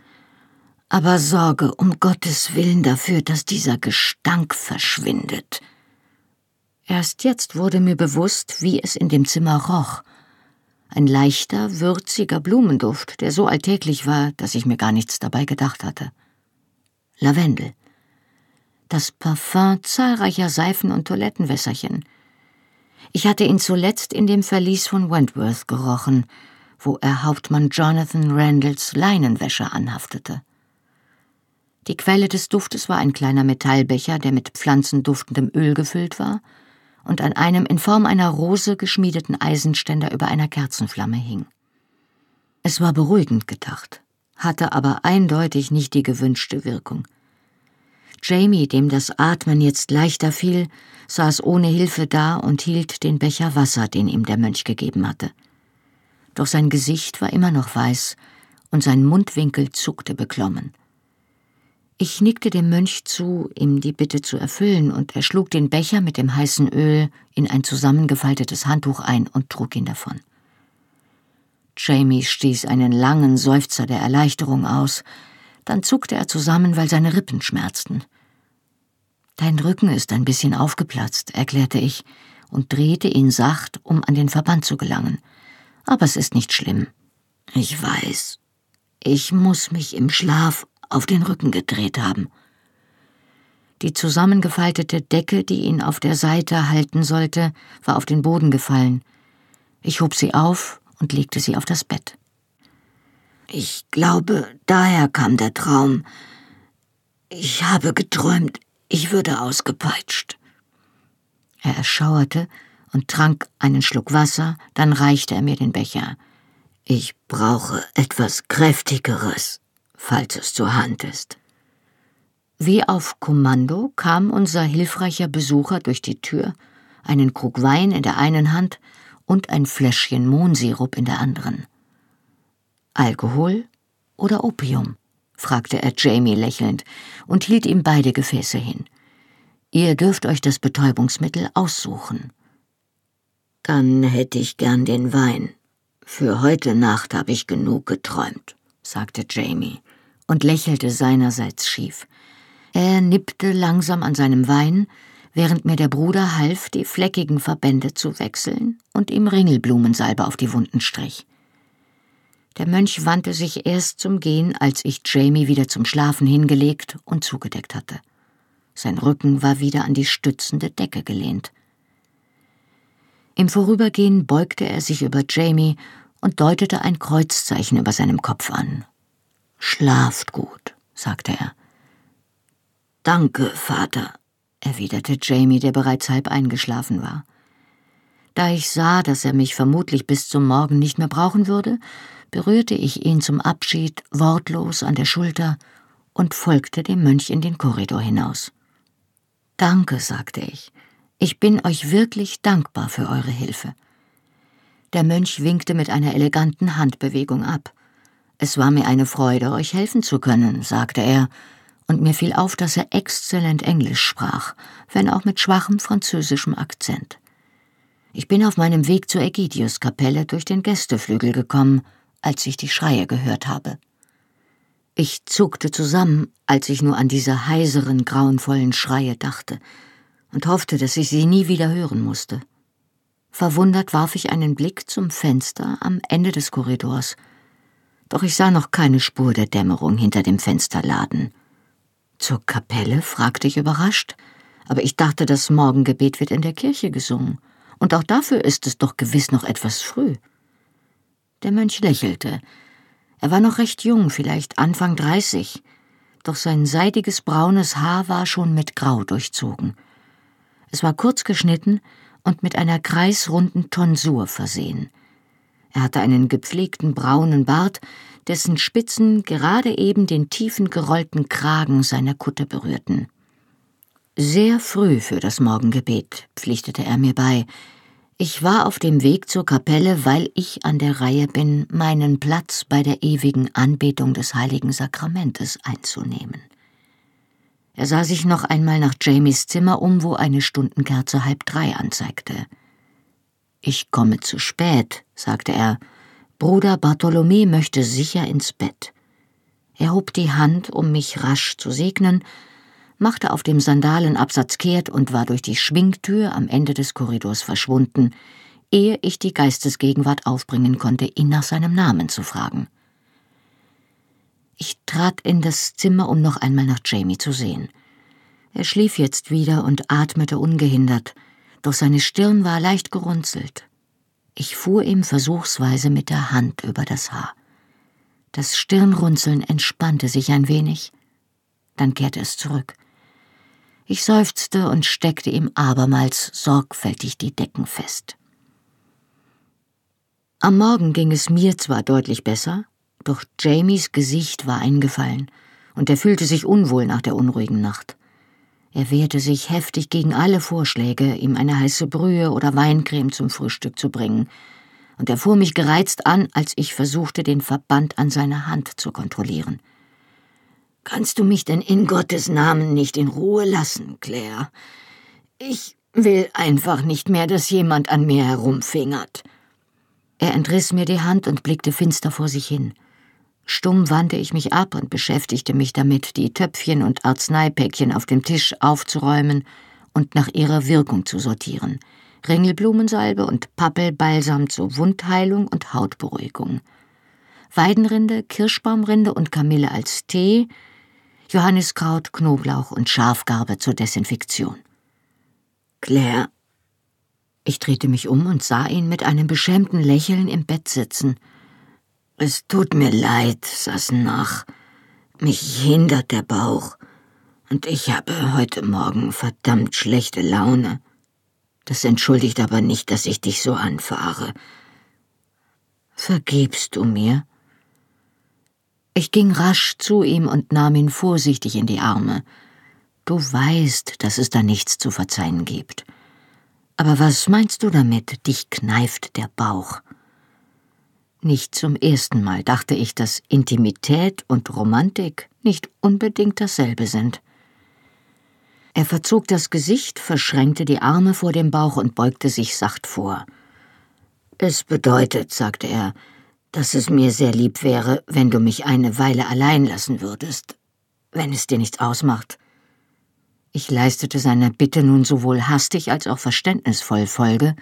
aber sorge um Gottes Willen dafür, dass dieser Gestank verschwindet. Erst jetzt wurde mir bewusst, wie es in dem Zimmer roch. Ein leichter, würziger Blumenduft, der so alltäglich war, dass ich mir gar nichts dabei gedacht hatte. Lavendel. Das Parfum zahlreicher Seifen und Toilettenwässerchen. Ich hatte ihn zuletzt in dem Verlies von Wentworth gerochen, wo er Hauptmann Jonathan Randalls Leinenwäsche anhaftete. Die Quelle des Duftes war ein kleiner Metallbecher, der mit pflanzenduftendem Öl gefüllt war, und an einem in Form einer Rose geschmiedeten Eisenständer über einer Kerzenflamme hing. Es war beruhigend gedacht, hatte aber eindeutig nicht die gewünschte Wirkung. Jamie, dem das Atmen jetzt leichter fiel, saß ohne Hilfe da und hielt den Becher Wasser, den ihm der Mönch gegeben hatte. Doch sein Gesicht war immer noch weiß und sein Mundwinkel zuckte beklommen. Ich nickte dem Mönch zu, ihm die Bitte zu erfüllen, und er schlug den Becher mit dem heißen Öl in ein zusammengefaltetes Handtuch ein und trug ihn davon. Jamie stieß einen langen Seufzer der Erleichterung aus, dann zuckte er zusammen, weil seine Rippen schmerzten. Dein Rücken ist ein bisschen aufgeplatzt, erklärte ich und drehte ihn sacht, um an den Verband zu gelangen. Aber es ist nicht schlimm. Ich weiß. Ich muss mich im Schlaf auf den Rücken gedreht haben. Die zusammengefaltete Decke, die ihn auf der Seite halten sollte, war auf den Boden gefallen. Ich hob sie auf und legte sie auf das Bett. Ich glaube, daher kam der Traum. Ich habe geträumt, ich würde ausgepeitscht. Er erschauerte und trank einen Schluck Wasser, dann reichte er mir den Becher. Ich brauche etwas Kräftigeres falls es zur Hand ist. Wie auf Kommando kam unser hilfreicher Besucher durch die Tür, einen Krug Wein in der einen Hand und ein Fläschchen Mohnsirup in der anderen. Alkohol oder Opium? fragte er Jamie lächelnd und hielt ihm beide Gefäße hin. Ihr dürft euch das Betäubungsmittel aussuchen. Dann hätte ich gern den Wein. Für heute Nacht habe ich genug geträumt, sagte Jamie und lächelte seinerseits schief. Er nippte langsam an seinem Wein, während mir der Bruder half, die fleckigen Verbände zu wechseln und ihm Ringelblumensalbe auf die Wunden strich. Der Mönch wandte sich erst zum Gehen, als ich Jamie wieder zum Schlafen hingelegt und zugedeckt hatte. Sein Rücken war wieder an die stützende Decke gelehnt. Im Vorübergehen beugte er sich über Jamie und deutete ein Kreuzzeichen über seinem Kopf an. Schlaft gut, sagte er. Danke, Vater, erwiderte Jamie, der bereits halb eingeschlafen war. Da ich sah, dass er mich vermutlich bis zum Morgen nicht mehr brauchen würde, berührte ich ihn zum Abschied wortlos an der Schulter und folgte dem Mönch in den Korridor hinaus. Danke, sagte ich. Ich bin euch wirklich dankbar für eure Hilfe. Der Mönch winkte mit einer eleganten Handbewegung ab. Es war mir eine Freude, euch helfen zu können, sagte er, und mir fiel auf, dass er exzellent Englisch sprach, wenn auch mit schwachem französischem Akzent. Ich bin auf meinem Weg zur Ägidiuskapelle durch den Gästeflügel gekommen, als ich die Schreie gehört habe. Ich zuckte zusammen, als ich nur an diese heiseren, grauenvollen Schreie dachte, und hoffte, dass ich sie nie wieder hören musste. Verwundert warf ich einen Blick zum Fenster am Ende des Korridors doch ich sah noch keine Spur der Dämmerung hinter dem Fensterladen. Zur Kapelle? fragte ich überrascht, aber ich dachte, das Morgengebet wird in der Kirche gesungen, und auch dafür ist es doch gewiss noch etwas früh. Der Mönch lächelte. Er war noch recht jung, vielleicht Anfang dreißig, doch sein seidiges braunes Haar war schon mit Grau durchzogen. Es war kurz geschnitten und mit einer kreisrunden Tonsur versehen. Er hatte einen gepflegten braunen Bart, dessen Spitzen gerade eben den tiefen gerollten Kragen seiner Kutte berührten. Sehr früh für das Morgengebet, pflichtete er mir bei. Ich war auf dem Weg zur Kapelle, weil ich an der Reihe bin, meinen Platz bei der ewigen Anbetung des heiligen Sakramentes einzunehmen. Er sah sich noch einmal nach Jamies Zimmer um, wo eine Stundenkerze halb drei anzeigte. Ich komme zu spät, sagte er. Bruder Bartholomä möchte sicher ins Bett. Er hob die Hand, um mich rasch zu segnen, machte auf dem Sandalenabsatz kehrt und war durch die Schwingtür am Ende des Korridors verschwunden, ehe ich die Geistesgegenwart aufbringen konnte, ihn nach seinem Namen zu fragen. Ich trat in das Zimmer, um noch einmal nach Jamie zu sehen. Er schlief jetzt wieder und atmete ungehindert, doch seine Stirn war leicht gerunzelt. Ich fuhr ihm versuchsweise mit der Hand über das Haar. Das Stirnrunzeln entspannte sich ein wenig, dann kehrte es zurück. Ich seufzte und steckte ihm abermals sorgfältig die Decken fest. Am Morgen ging es mir zwar deutlich besser, doch Jamies Gesicht war eingefallen, und er fühlte sich unwohl nach der unruhigen Nacht. Er wehrte sich heftig gegen alle Vorschläge, ihm eine heiße Brühe oder Weincreme zum Frühstück zu bringen, und er fuhr mich gereizt an, als ich versuchte, den Verband an seiner Hand zu kontrollieren. Kannst du mich denn in Gottes Namen nicht in Ruhe lassen, Claire? Ich will einfach nicht mehr, dass jemand an mir herumfingert. Er entriss mir die Hand und blickte finster vor sich hin. Stumm wandte ich mich ab und beschäftigte mich damit, die Töpfchen und Arzneipäckchen auf dem Tisch aufzuräumen und nach ihrer Wirkung zu sortieren. Ringelblumensalbe und Pappelbalsam zur Wundheilung und Hautberuhigung. Weidenrinde, Kirschbaumrinde und Kamille als Tee, Johanniskraut, Knoblauch und Schafgarbe zur Desinfektion. Claire. Ich drehte mich um und sah ihn mit einem beschämten Lächeln im Bett sitzen. Es tut mir leid, Sassenach. Mich hindert der Bauch. Und ich habe heute Morgen verdammt schlechte Laune. Das entschuldigt aber nicht, dass ich dich so anfahre. Vergibst du mir? Ich ging rasch zu ihm und nahm ihn vorsichtig in die Arme. Du weißt, dass es da nichts zu verzeihen gibt. Aber was meinst du damit, dich kneift der Bauch? Nicht zum ersten Mal dachte ich, dass Intimität und Romantik nicht unbedingt dasselbe sind. Er verzog das Gesicht, verschränkte die Arme vor dem Bauch und beugte sich sacht vor. Es bedeutet, sagte er, dass es mir sehr lieb wäre, wenn du mich eine Weile allein lassen würdest, wenn es dir nichts ausmacht. Ich leistete seiner Bitte nun sowohl hastig als auch verständnisvoll Folge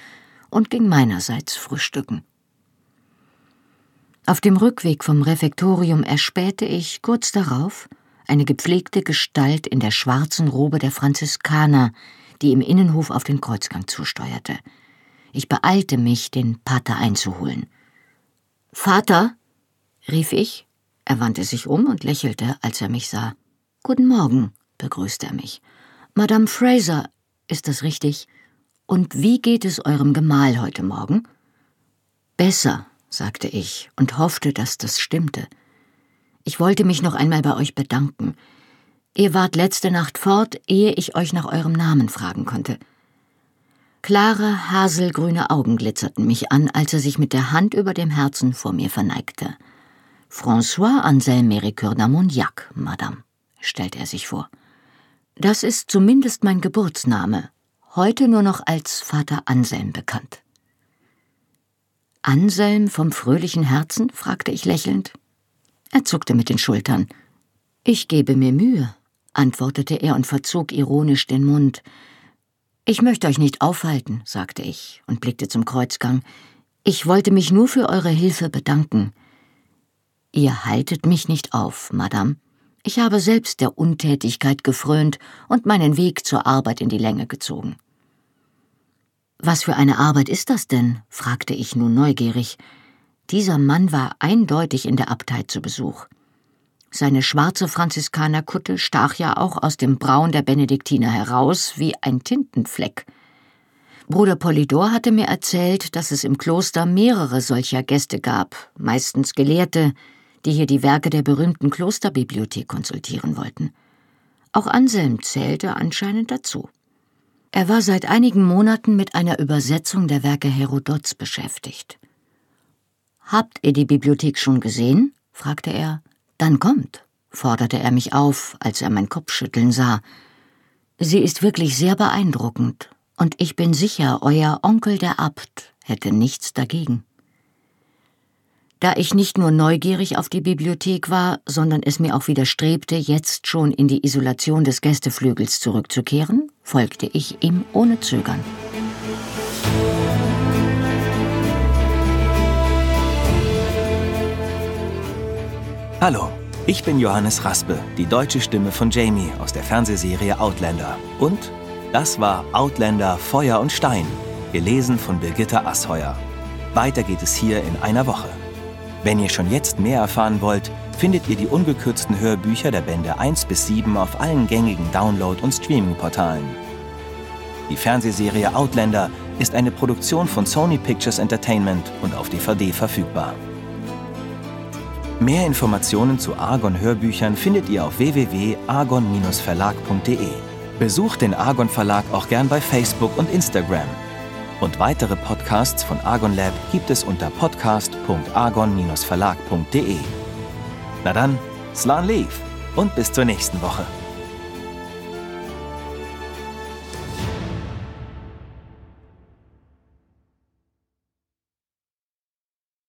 und ging meinerseits frühstücken. Auf dem Rückweg vom Refektorium erspähte ich kurz darauf eine gepflegte Gestalt in der schwarzen Robe der Franziskaner, die im Innenhof auf den Kreuzgang zusteuerte. Ich beeilte mich, den Pater einzuholen. Vater, rief ich. Er wandte sich um und lächelte, als er mich sah. Guten Morgen, begrüßte er mich. Madame Fraser, ist das richtig? Und wie geht es eurem Gemahl heute Morgen? Besser, sagte ich und hoffte, dass das stimmte. Ich wollte mich noch einmal bei euch bedanken. Ihr wart letzte Nacht fort, ehe ich euch nach eurem Namen fragen konnte. Klare, haselgrüne Augen glitzerten mich an, als er sich mit der Hand über dem Herzen vor mir verneigte. François Anselme Méricoeur d'Armagnac, Madame, stellte er sich vor. Das ist zumindest mein Geburtsname, heute nur noch als Vater Anselm bekannt. Anselm vom fröhlichen Herzen? fragte ich lächelnd. Er zuckte mit den Schultern. Ich gebe mir Mühe, antwortete er und verzog ironisch den Mund. Ich möchte euch nicht aufhalten, sagte ich und blickte zum Kreuzgang. Ich wollte mich nur für eure Hilfe bedanken. Ihr haltet mich nicht auf, Madame. Ich habe selbst der Untätigkeit gefrönt und meinen Weg zur Arbeit in die Länge gezogen. Was für eine Arbeit ist das denn? fragte ich nun neugierig. Dieser Mann war eindeutig in der Abtei zu Besuch. Seine schwarze Franziskanerkutte stach ja auch aus dem Braun der Benediktiner heraus wie ein Tintenfleck. Bruder Polydor hatte mir erzählt, dass es im Kloster mehrere solcher Gäste gab, meistens Gelehrte, die hier die Werke der berühmten Klosterbibliothek konsultieren wollten. Auch Anselm zählte anscheinend dazu. Er war seit einigen Monaten mit einer Übersetzung der Werke Herodots beschäftigt. Habt ihr die Bibliothek schon gesehen? fragte er. Dann kommt, forderte er mich auf, als er mein Kopfschütteln sah. Sie ist wirklich sehr beeindruckend, und ich bin sicher, euer Onkel der Abt hätte nichts dagegen. Da ich nicht nur neugierig auf die Bibliothek war, sondern es mir auch widerstrebte, jetzt schon in die Isolation des Gästeflügels zurückzukehren, folgte ich ihm ohne Zögern. Hallo, ich bin Johannes Raspe, die deutsche Stimme von Jamie aus der Fernsehserie Outlander. Und das war Outlander Feuer und Stein, gelesen von Birgitta Asheuer. Weiter geht es hier in einer Woche. Wenn ihr schon jetzt mehr erfahren wollt, findet ihr die ungekürzten Hörbücher der Bände 1 bis 7 auf allen gängigen Download- und Streaming-Portalen. Die Fernsehserie Outlander ist eine Produktion von Sony Pictures Entertainment und auf DVD verfügbar. Mehr Informationen zu Argon Hörbüchern findet ihr auf www.argon-verlag.de. Besucht den Argon Verlag auch gern bei Facebook und Instagram. Und weitere Podcasts von Argon Lab gibt es unter podcast.argon-verlag.de. Na dann, Slan Leaf und bis zur nächsten Woche.